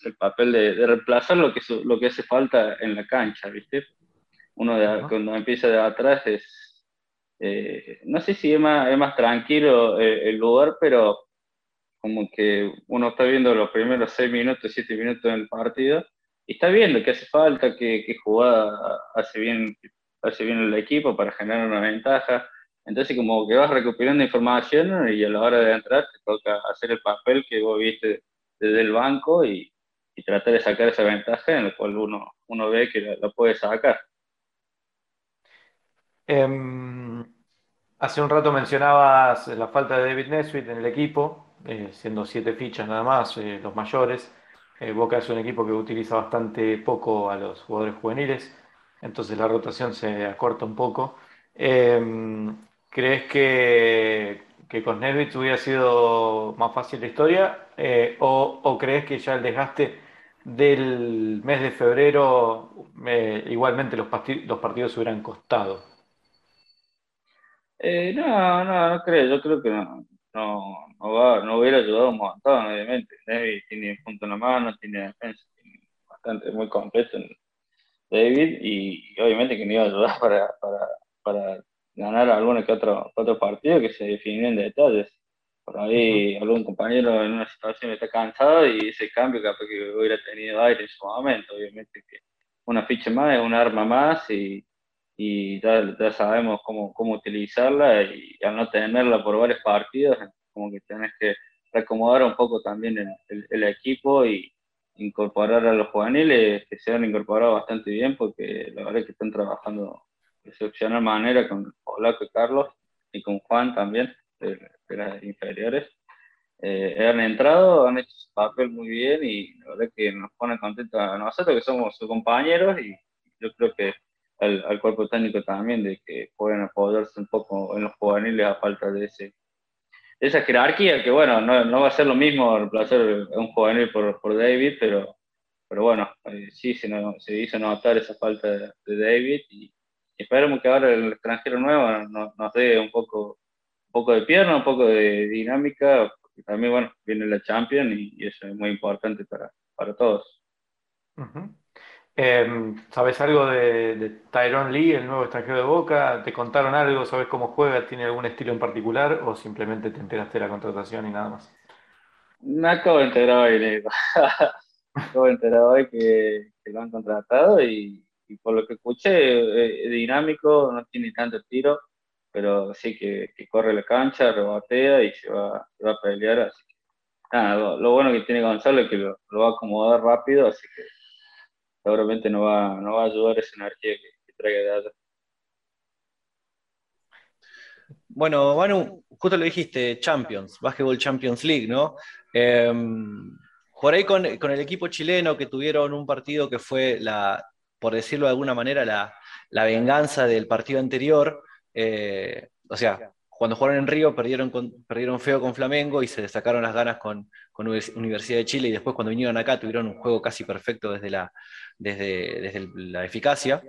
el papel de, de reemplazar lo que, lo que hace falta en la cancha, ¿viste? Uno de, cuando empieza de atrás es, eh, no sé si es más, es más tranquilo eh, el lugar, pero como que uno está viendo los primeros seis minutos, siete minutos del partido, y está viendo que hace falta, que, jugada hace bien, hace bien el equipo para generar una ventaja. Entonces como que vas recuperando información y a la hora de entrar te toca hacer el papel que vos viste desde el banco y, y tratar de sacar esa ventaja en la cual uno, uno ve que la, puede sacar. Eh, hace un rato mencionabas la falta de David Nesbitt en el equipo, eh, siendo siete fichas nada más, eh, los mayores. Eh, Boca es un equipo que utiliza bastante poco a los jugadores juveniles, entonces la rotación se acorta un poco. Em, ¿Crees que, con Nesbitt hubiera sido más fácil la historia? O, crees que ya el desgaste del mes de febrero, igualmente los, los partidos hubieran costado? No, no, no creo. Yo creo que no, no, no, va, no hubiera ayudado un montón, obviamente. David tiene punto en la mano, tiene defensa, tiene bastante muy completo David y, y, obviamente que no iba a ayudar para, para, para ganar alguno que otro, otro partido que se define en detalles. Por ahí algún compañero en una situación está cansado y ese cambio capaz que hubiera tenido aire en su momento. Obviamente que una ficha más es un arma más y, y ya, ya, sabemos cómo, cómo utilizarla y al no tenerla por varios partidos, como que tenés que reacomodar un poco también el, el, el, equipo y incorporar a los juveniles que se han incorporado bastante bien porque la verdad es que están trabajando de excepcional manera con Polaco y Carlos y con Juan también de, de las inferiores. Eh, han entrado, han hecho su papel muy bien y la verdad que nos pone contentos a nosotros que somos sus compañeros y yo creo que al, al, cuerpo técnico también, de que pueden apoyarse un poco en los juveniles a falta de, ese, esa jerarquía, que bueno, no, no va a ser lo mismo reemplazar a un juvenil por, por David, pero, pero bueno, eh, sí se, no, se hizo notar esa falta de, de David y, y, esperemos que ahora el extranjero nuevo nos, nos dé un poco, un poco de pierna, un poco de dinámica, porque también bueno, viene la Champions y, y eso es muy importante para, para todos. Uh -huh. Eh, ¿Sabes algo de, de Tyrone Lee, el nuevo extranjero de Boca? ¿Te contaron algo? ¿Sabes cómo juega? ¿Tiene algún estilo en particular? ¿O simplemente te enteraste de la contratación y nada más? Me acabo de enterar hoy, Nico. acabo de enterar hoy que, lo han contratado y, y, por lo que escuché es dinámico, no tiene tanto tiro, pero sí que, corre la cancha, rebotea y se va, a pelear. Así que, lo, bueno que tiene Gonzalo es que lo, lo va a acomodar rápido, así que seguramente no va, no va a ayudar esa energía que, que traiga de allá. Bueno, Manu, justo lo dijiste, Champions, Basketball Champions League, ¿no? Eh, por ahí con, con, el equipo chileno que tuvieron un partido que fue, la, por decirlo de alguna manera, la, la venganza del partido anterior. Eh, o sea, cuando jugaron en Río perdieron, perdieron feo con Flamengo y se sacaron las ganas con, con, Universidad de Chile y después cuando vinieron acá tuvieron un juego casi perfecto desde la, desde, desde la eficacia.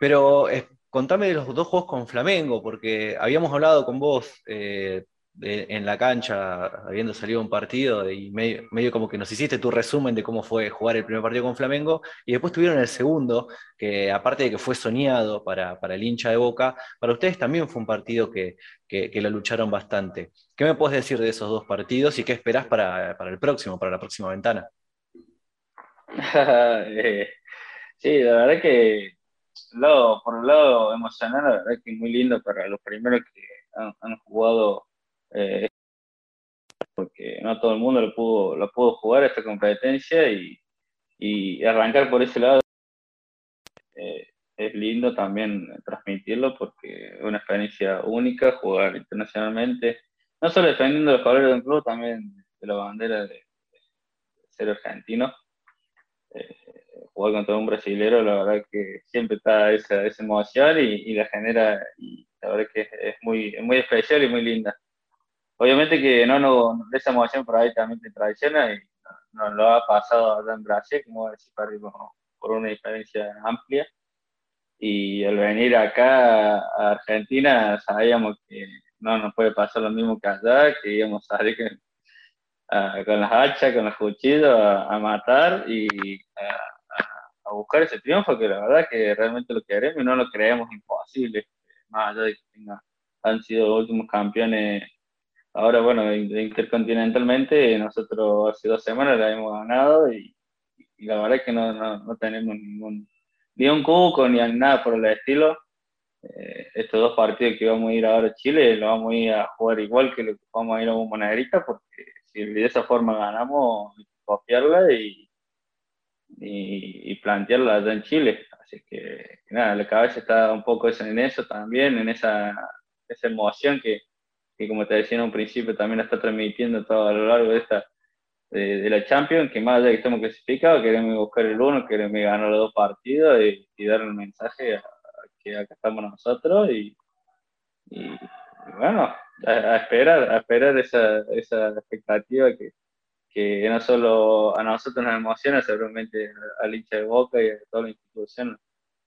Pero eh, contame de los dos juegos con Flamengo, porque habíamos hablado con vos eh, en la cancha, habiendo salido un partido, y medio, como que nos hiciste tu resumen de cómo fue jugar el primer partido con Flamengo, y después tuvieron el segundo, que aparte de que fue soñado para, para el hincha de Boca, para ustedes también fue un partido que, que, que lo lucharon bastante. ¿Qué me puedes decir de esos dos partidos y qué esperás para, para el próximo, para la próxima ventana? eh, sí, la verdad que por un lado emocional, la verdad que es muy lindo para los primeros que han jugado eh, porque no todo el mundo lo pudo, lo pudo jugar esta competencia y, y arrancar por ese lado eh, es lindo también transmitirlo porque es una experiencia única jugar internacionalmente, no solo defendiendo los colores del club, también de la bandera de, ser argentino. Eh, jugar contra un brasilero, la verdad que siempre está esa, esa emoción y, la genera, y la verdad que es, muy, muy especial y muy linda. Obviamente que no, no, esa emoción por ahí también te traiciona y nos no lo ha pasado en Brasil, como decir, por una diferencia amplia. Y al venir acá a Argentina sabíamos que no nos puede pasar lo mismo que allá, que íbamos a salir con las hachas, con los cuchillos a, matar y a, buscar ese triunfo, que la verdad que realmente lo queremos y no lo creemos imposible, más allá de que han sido los últimos campeones Ahora, bueno, intercontinentalmente, nosotros hace dos semanas la hemos ganado y, la verdad es que no, no, tenemos ningún, ni un cuco ni nada por el estilo. Eh, estos dos partidos que vamos a ir ahora a Chile, lo vamos a ir a jugar igual que lo que vamos a ir a Monedita, porque si de esa forma ganamos, que copiarla y, y, plantearla allá en Chile. Así que, nada, la cabeza está un poco en eso también, en esa, esa emoción que, que como te decía en un principio también la está transmitiendo todo a lo largo de esta de, la Champions, que más allá de que estemos clasificados, queremos buscar el uno, queremos ganar los dos partidos y, dar un mensaje a, que acá estamos nosotros y, y, bueno, a, esperar, a esperar esa, esa expectativa que, que no solo a nosotros nos emociona, seguramente al hincha de Boca y a toda la institución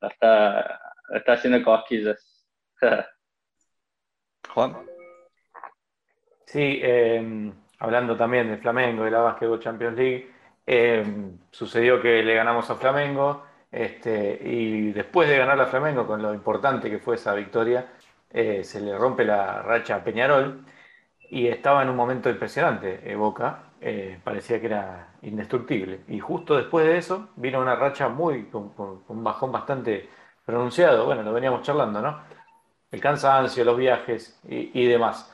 la está, la está haciendo cosquillas. Juan. Sí, em, hablando también de Flamengo y la Basketball Champions League, em, sucedió que le ganamos a Flamengo este, y después de ganar a Flamengo, con lo importante que fue esa victoria, eh, se le rompe la racha a Peñarol y estaba en un momento impresionante eh, Boca, eh, parecía que era indestructible. Y justo después de eso vino una racha muy, con, un bajón bastante pronunciado, bueno, lo veníamos charlando, ¿no? El cansancio, los viajes y demás.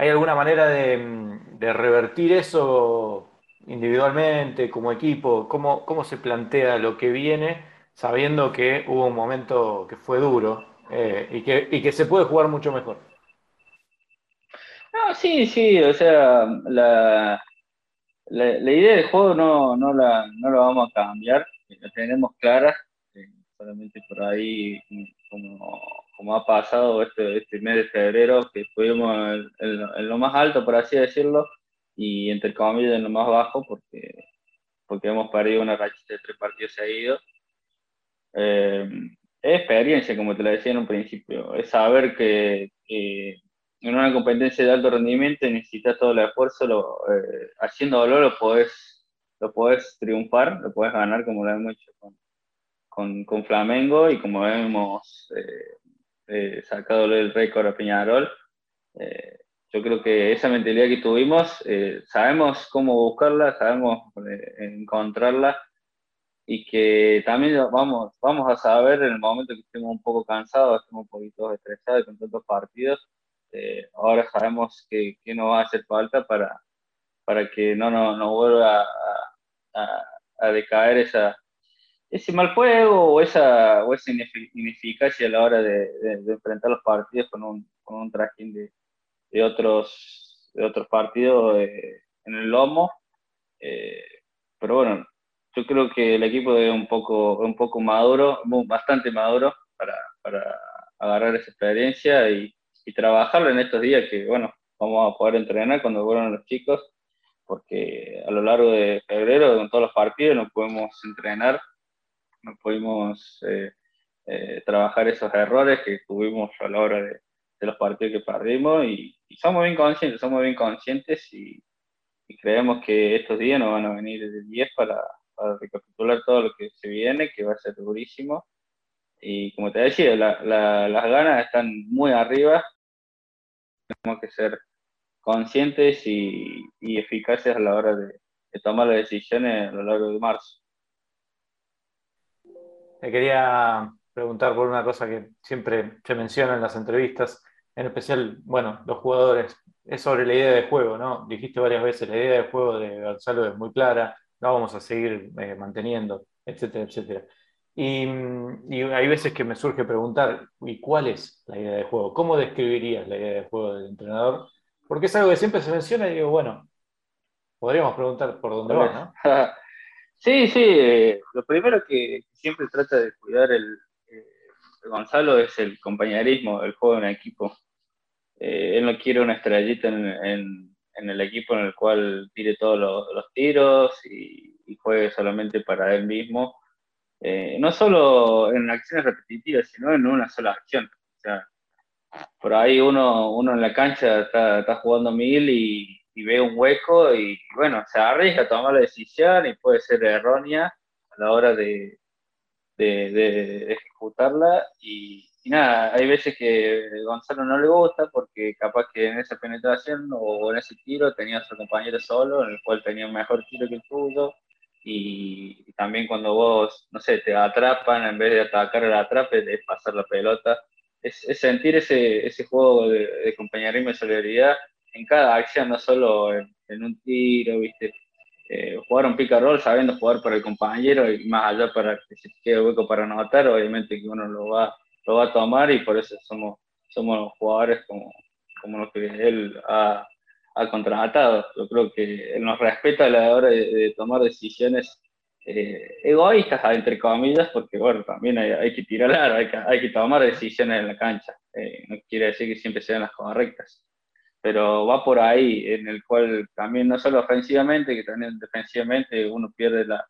¿Hay alguna manera de, revertir eso individualmente, como equipo? ¿Cómo, ¿Cómo, se plantea lo que viene sabiendo que hubo un momento que fue duro eh, y, que, y, que, se puede jugar mucho mejor? No, sí, sí, o sea, la, la, idea del juego no, no, la, no la vamos a cambiar, la tenemos clara, eh, solamente por ahí como como ha pasado este, este mes de febrero, que estuvimos en, lo más alto, por así decirlo, y entre comillas en lo más bajo, porque, porque hemos perdido una rachita de tres partidos seguidos. Eh, es experiencia, como te lo decía en un principio, es saber que, en una competencia de alto rendimiento necesitas todo el esfuerzo, lo, eh, lo podés, lo podés triunfar, lo podés ganar como lo hemos hecho con, con, con Flamengo y como hemos eh, eh, el récord a Peñarol. Eh, yo creo que esa mentalidad que tuvimos, eh, sabemos cómo buscarla, sabemos encontrarla y que también vamos, vamos a saber en el momento que estemos un poco cansados, estemos un poquito estresados con tantos partidos, ahora sabemos que, que, nos va a hacer falta para, para que no nos no vuelva a, a decaer esa, ese mal juego o esa, o esa ineficacia a la hora de, enfrentar los partidos con un, con un tracking de, de, otros, de otros partidos eh, en el lomo. Eh, pero bueno, yo creo que el equipo es un poco, un poco maduro, bastante maduro para, para agarrar esa experiencia y, y trabajarlo en estos días que, bueno, vamos a poder entrenar cuando vuelvan los chicos, porque a lo largo de febrero, con todos los partidos, no podemos entrenar no pudimos eh, eh, trabajar esos errores que tuvimos a la hora de, los partidos que perdimos y, somos bien conscientes, somos bien conscientes y, creemos que estos días nos van a venir de 10 para, para, recapitular todo lo que se viene, que va a ser durísimo. Y como te decía, las ganas están muy arriba, tenemos que ser conscientes y, eficaces a la hora de tomar las decisiones a lo largo de marzo. Me quería preguntar por una cosa que siempre se menciona en las entrevistas, en especial, bueno, los jugadores, es sobre la idea de juego, ¿no? Dijiste varias veces, la idea de juego de Gonzalo es muy clara, la vamos a seguir eh, manteniendo, etcétera, etcétera. Y, y, hay veces que me surge preguntar, ¿y cuál es la idea de juego? ¿Cómo describirías la idea de juego del entrenador? Porque es algo que siempre se menciona y digo, bueno, podríamos preguntar por dónde va, ¿no? Sí, sí, eh, lo primero que siempre trata de cuidar el, eh, Gonzalo es el compañerismo, el juego en equipo. Eh, él no quiere una estrellita en, el equipo en el cual tire todos los, tiros y, juegue solamente para él mismo. no solo en acciones repetitivas, sino en una sola acción. O sea, por ahí uno, uno en la cancha está, está jugando mil y, y ve un hueco y bueno, se arriesga a tomar la decisión y puede ser errónea a la hora de, de, ejecutarla. Y, nada, hay veces que Gonzalo no le gusta porque capaz que en esa penetración o en ese tiro tenía a su compañero solo, en el cual tenía un mejor tiro que el tuyo. Y, también cuando vos, no sé, te atrapan en vez de atacar el atrape, de pasar la pelota, es, sentir ese, ese juego de, de compañerismo y solidaridad en cada acción, no solo en, un tiro, ¿viste? Eh, jugar un pick and roll sabiendo jugar para el compañero y más allá para que se quede hueco para anotar, obviamente que uno lo va, lo va a tomar y por eso somos, somos jugadores como, como los que él ha, contratado. Yo creo que él nos respeta a la hora de, tomar decisiones eh, egoístas, entre comillas, porque bueno, también hay, hay que tirar hay que, hay que tomar decisiones en la cancha. Eh, no quiere decir que siempre sean las correctas pero va por ahí, en el cual también no solo ofensivamente, que también defensivamente uno pierde la,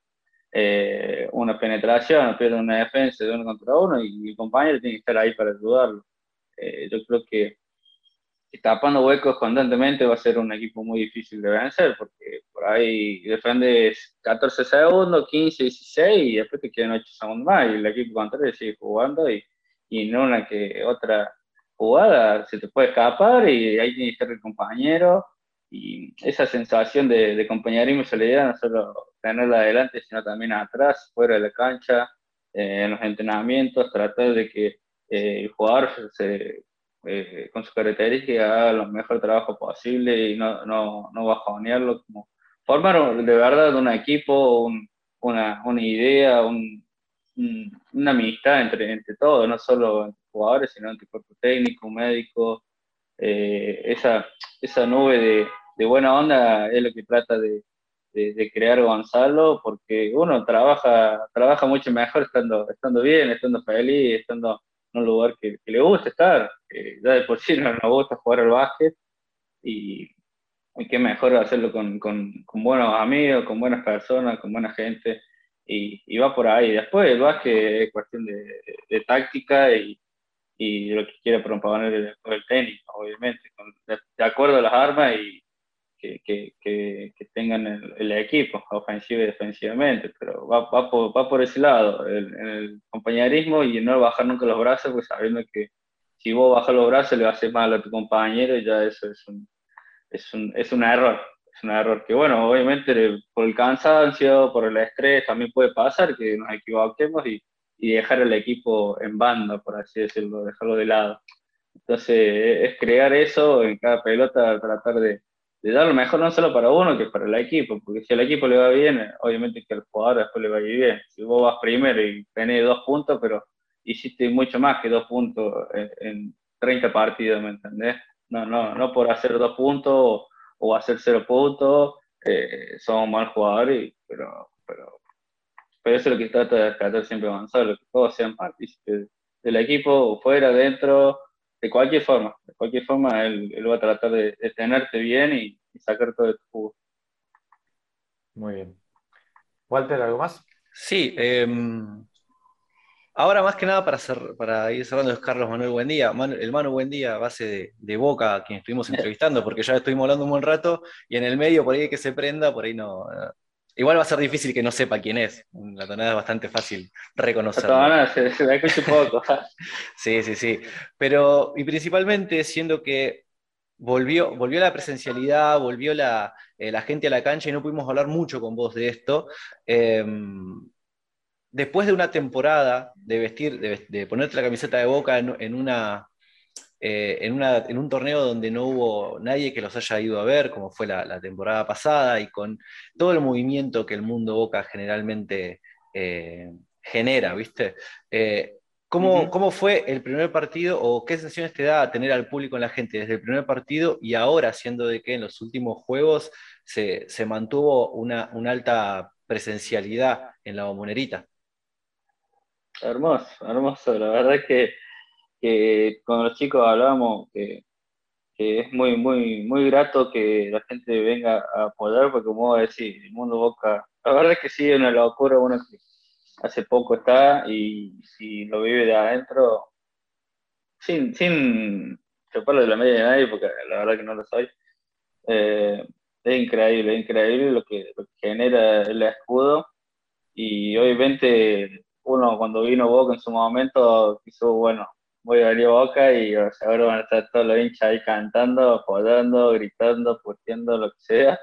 eh, una penetración, pierde una defensa de uno contra uno y el compañero tiene que estar ahí para ayudarlo. Eh, yo creo que tapando huecos constantemente va a ser un equipo muy difícil de vencer, porque por ahí defendes 14 segundos, 15, 16 y después te quedan 8 segundos más y el equipo contrario sigue jugando y, y en una que otra jugada se te puede escapar y ahí tiene que estar el compañero. Y esa sensación de, de compañerismo y solidaridad, no solo tenerla adelante, sino también atrás, fuera de la cancha, eh, en los entrenamientos, tratar de que eh, el jugador se, eh, con sus características haga lo mejor trabajo posible y no, no, no bajonearlo, como formar de verdad un equipo, una, una, idea, un, una amistad entre, entre todos, no solo jugadores, sino ante cuerpo técnico, médico. Eh, esa, esa nube de, de, buena onda es lo que trata de, de, crear Gonzalo, porque uno trabaja, trabaja mucho mejor estando, estando bien, estando feliz, estando en un lugar que, le gusta estar. ya de por sí no nos gusta jugar al básquet y, y qué mejor hacerlo con, con, con, buenos amigos, con buenas personas, con buena gente. Y, y va por ahí. Después el básquet es cuestión de, de táctica y, y lo que quiere proponer el, el tenis, obviamente, de, acuerdo a las armas y que, que, que, tengan el, equipo, ofensivo y defensivamente, pero va, va, por, va por ese lado, el, el, compañerismo y no bajar nunca los brazos, pues sabiendo que si vos bajas los brazos le hacer mal a tu compañero y ya eso es un, es un, es un error. Es un error que, bueno, obviamente por el cansancio, por el estrés, también puede pasar que nos equivoquemos y, y dejar el equipo en banda, por así decirlo, dejarlo de lado. Entonces, es crear eso en cada pelota, tratar de, de dar lo mejor no solo para uno, que para el equipo, porque si al equipo le va bien, obviamente que al jugador después le va a ir bien. Si vos vas primero y tenés dos puntos, pero hiciste mucho más que dos puntos en, 30 partidos, ¿me entendés? No, no, no por hacer dos puntos o, hacer cero puntos, eh, somos mal jugadores, pero, pero pero eso es lo que trata de tratar siempre Gonzalo, que todos sean partícipes del equipo, fuera, dentro, de cualquier forma. De cualquier forma, él, va a tratar de, tenerte bien y, sacar todo de tu jugo. Muy bien. Walter, ¿algo más? Sí, em, ahora más que nada para, para ir cerrando es Carlos Manuel Buendía. el Manu Buendía, base de, de, Boca, a quien estuvimos entrevistando, porque ya estuvimos hablando un buen rato, y en el medio, por ahí que se prenda, por ahí no, Igual va a ser difícil que no sepa quién es. La tonada es bastante fácil reconocerlo. La tonada se, me escucha un poco. sí, sí, sí. Pero, y principalmente siendo que volvió, volvió la presencialidad, volvió la, eh, la, gente a la cancha y no pudimos hablar mucho con vos de esto. Em, después de una temporada de vestir, de, ponerte la camiseta de boca en, una, eh, en, una, en, un torneo donde no hubo nadie que los haya ido a ver, como fue la, temporada pasada, y con todo el movimiento que el mundo Boca generalmente eh, genera, ¿viste? Eh, ¿cómo, ¿cómo, fue el primer partido o qué sensaciones te da tener al público en la gente desde el primer partido y ahora, siendo de que en los últimos juegos se, se mantuvo una, una alta presencialidad en la bombonerita? Hermoso, hermoso. La verdad es que que con los chicos hablábamos que, es muy, muy, muy grato que la gente venga a apoyar, porque como decir, el mundo Boca, la verdad es que sí, es una locura, uno que hace poco está y si lo vive de adentro, sin, sin de la media de nadie, porque la verdad que no lo soy, eh, es increíble, es increíble lo que, lo que genera el escudo. Y obviamente uno cuando vino Boca en su momento quiso, bueno, muy a Boca y ahora van a estar todos los hinchas ahí cantando, apoyando, gritando, puteando, lo que sea,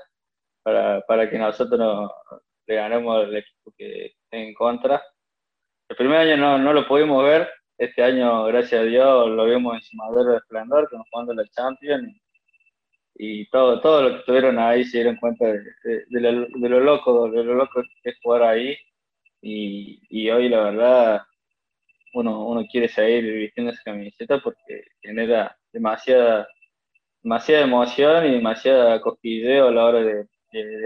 para, para que nosotros no, le ganemos al equipo que esté en contra. El primer año no, no lo pudimos ver, este año, gracias a Dios, lo vimos en Cimadero de Esplendor, que nos jugando la Champions, y, todo, todo lo que estuvieron ahí se dieron cuenta de, de, lo, de, lo, loco, de lo loco que es jugar ahí, y, y hoy la verdad uno, quiere seguir vistiendo esa camiseta porque genera demasiada, demasiada emoción y demasiada cosquilleo a la hora de,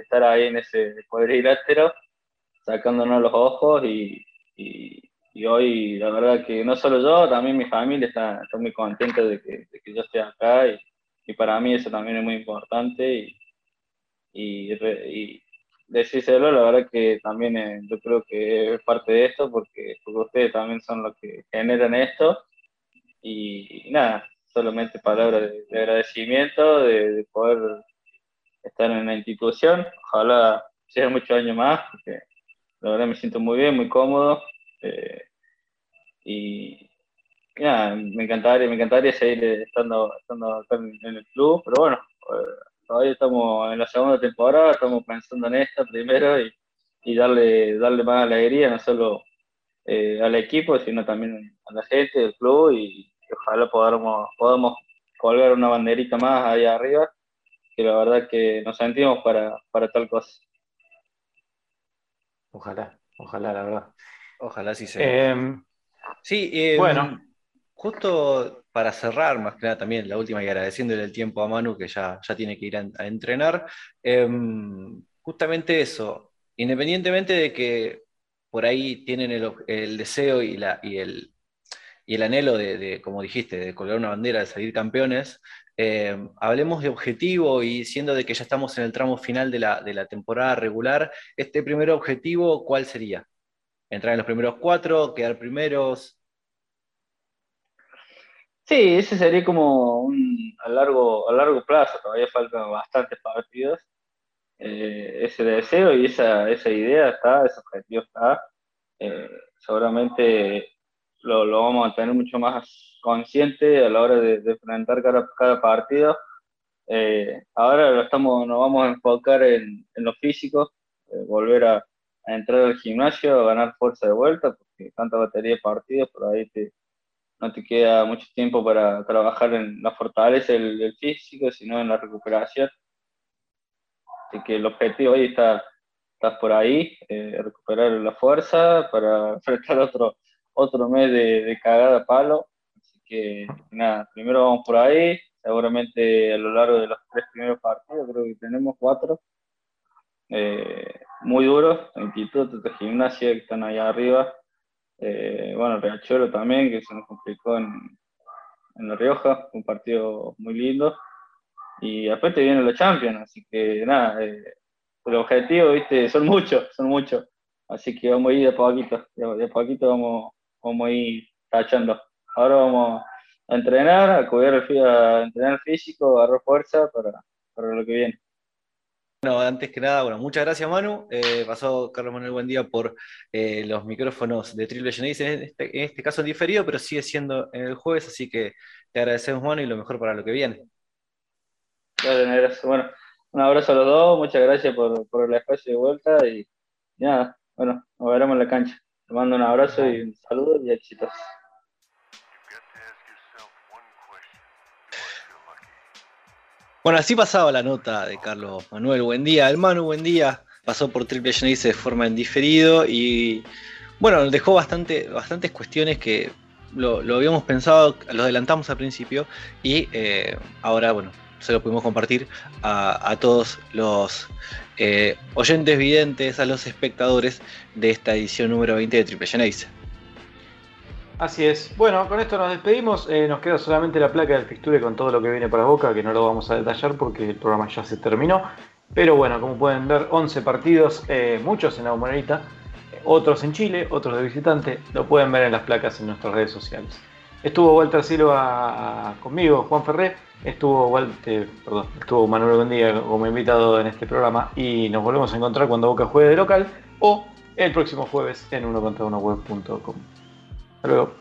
estar ahí en ese cuadrilátero, sacándonos los ojos y, hoy la verdad que no solo yo, también mi familia está, muy contenta de que, yo esté acá y, para mí eso también es muy importante y, decírselo, la verdad que también eh, yo creo que es parte de esto, porque, ustedes también son los que generan esto. Y, nada, solamente palabras de, agradecimiento, de, poder estar en la institución. Ojalá sea muchos años más, porque la verdad me siento muy bien, muy cómodo. Eh, y, nada, me encantaría, me encantaría seguir estando, estando en el club, pero bueno, eh, todavía estamos en la segunda temporada, estamos pensando en esta primero y, y darle, darle más alegría, no solo eh, al equipo, sino también a la gente del club y, ojalá podamos, podamos colgar una banderita más ahí arriba, que la verdad que nos sentimos para, para tal cosa. Ojalá, ojalá, la verdad. Ojalá sí sea. Em, sí, em, bueno. Justo para cerrar, más que nada también la última y agradeciéndole el tiempo a Manu que ya, ya tiene que ir a, entrenar, em, justamente eso, independientemente de que por ahí tienen el, deseo y, la, y, el, y el anhelo de, como dijiste, de colgar una bandera, de salir campeones, em, hablemos de objetivo y siendo de que ya estamos en el tramo final de la, de la temporada regular, este primer objetivo, ¿cuál sería? ¿Entrar en los primeros cuatro? ¿Quedar primeros? Sí, ese sería como un, a, largo, a largo plazo, todavía faltan bastantes partidos. Eh, ese deseo y esa, esa idea está, ese objetivo está. Eh, seguramente lo, lo, vamos a tener mucho más consciente a la hora de, enfrentar cada, cada partido. Eh, ahora lo estamos, nos vamos a enfocar en, en lo físico, volver a, a, entrar al gimnasio, a ganar fuerza de vuelta, porque tanta batería de partidos, por ahí te, no te queda mucho tiempo para trabajar en la fortaleza del, físico, sino en la recuperación. Así que el objetivo hoy está, está por ahí, eh, recuperar la fuerza para enfrentar otro, otro mes de, de cagada palo. Así que nada, primero vamos por ahí, seguramente a lo largo de los tres primeros partidos, creo que tenemos cuatro, eh, muy duros, institutos de gimnasia que están allá arriba, eh, bueno, Riachuelo también, que se nos complicó en, en La Rioja, un partido muy lindo. Y después te vienen los Champions, así que nada, eh, el objetivo, viste, son muchos, son muchos. Así que vamos a ir de poquito, de, poquito vamos, vamos a ir tachando. Ahora vamos a entrenar, a cuidar el, a entrenar físico, a agarrar fuerza para, para lo que viene. Bueno, antes que nada, bueno, muchas gracias Manu. Eh, pasó Carlos Manuel Buen Día por eh, los micrófonos de Triple Genesis, en este, en este caso diferido, pero sigue siendo en el jueves, así que te agradecemos Manu y lo mejor para lo que viene. Gracias, bueno, un abrazo a los dos, muchas gracias por, el espacio de vuelta y nada, bueno, nos veremos en la cancha. Te mando un abrazo y un saludo y éxitos. Bueno, así pasaba la nota de Carlos Manuel. Buen día, el Manu, buen día. Pasó por Triple Genesis de forma indiferido y bueno, dejó bastante, bastantes cuestiones que lo, habíamos pensado, lo adelantamos al principio y eh, ahora, bueno, se lo pudimos compartir a, todos los eh, oyentes videntes, a los espectadores de esta edición número 20 de Triple Genesis. Así es. Bueno, con esto nos despedimos. Eh, nos queda solamente la placa del fixture con todo lo que viene para Boca, que no lo vamos a detallar porque el programa ya se terminó. Pero bueno, como pueden ver, 11 partidos, eh, muchos en la bombonera, otros en Chile, otros de visitante. Lo pueden ver en las placas en nuestras redes sociales. Estuvo Walter Silva conmigo, Juan Ferré. Estuvo, Walter, perdón, estuvo Manuel Bendía como invitado en este programa. Y nos volvemos a encontrar cuando Boca juegue de local o el próximo jueves en uno contra uno web.com. Hasta luego.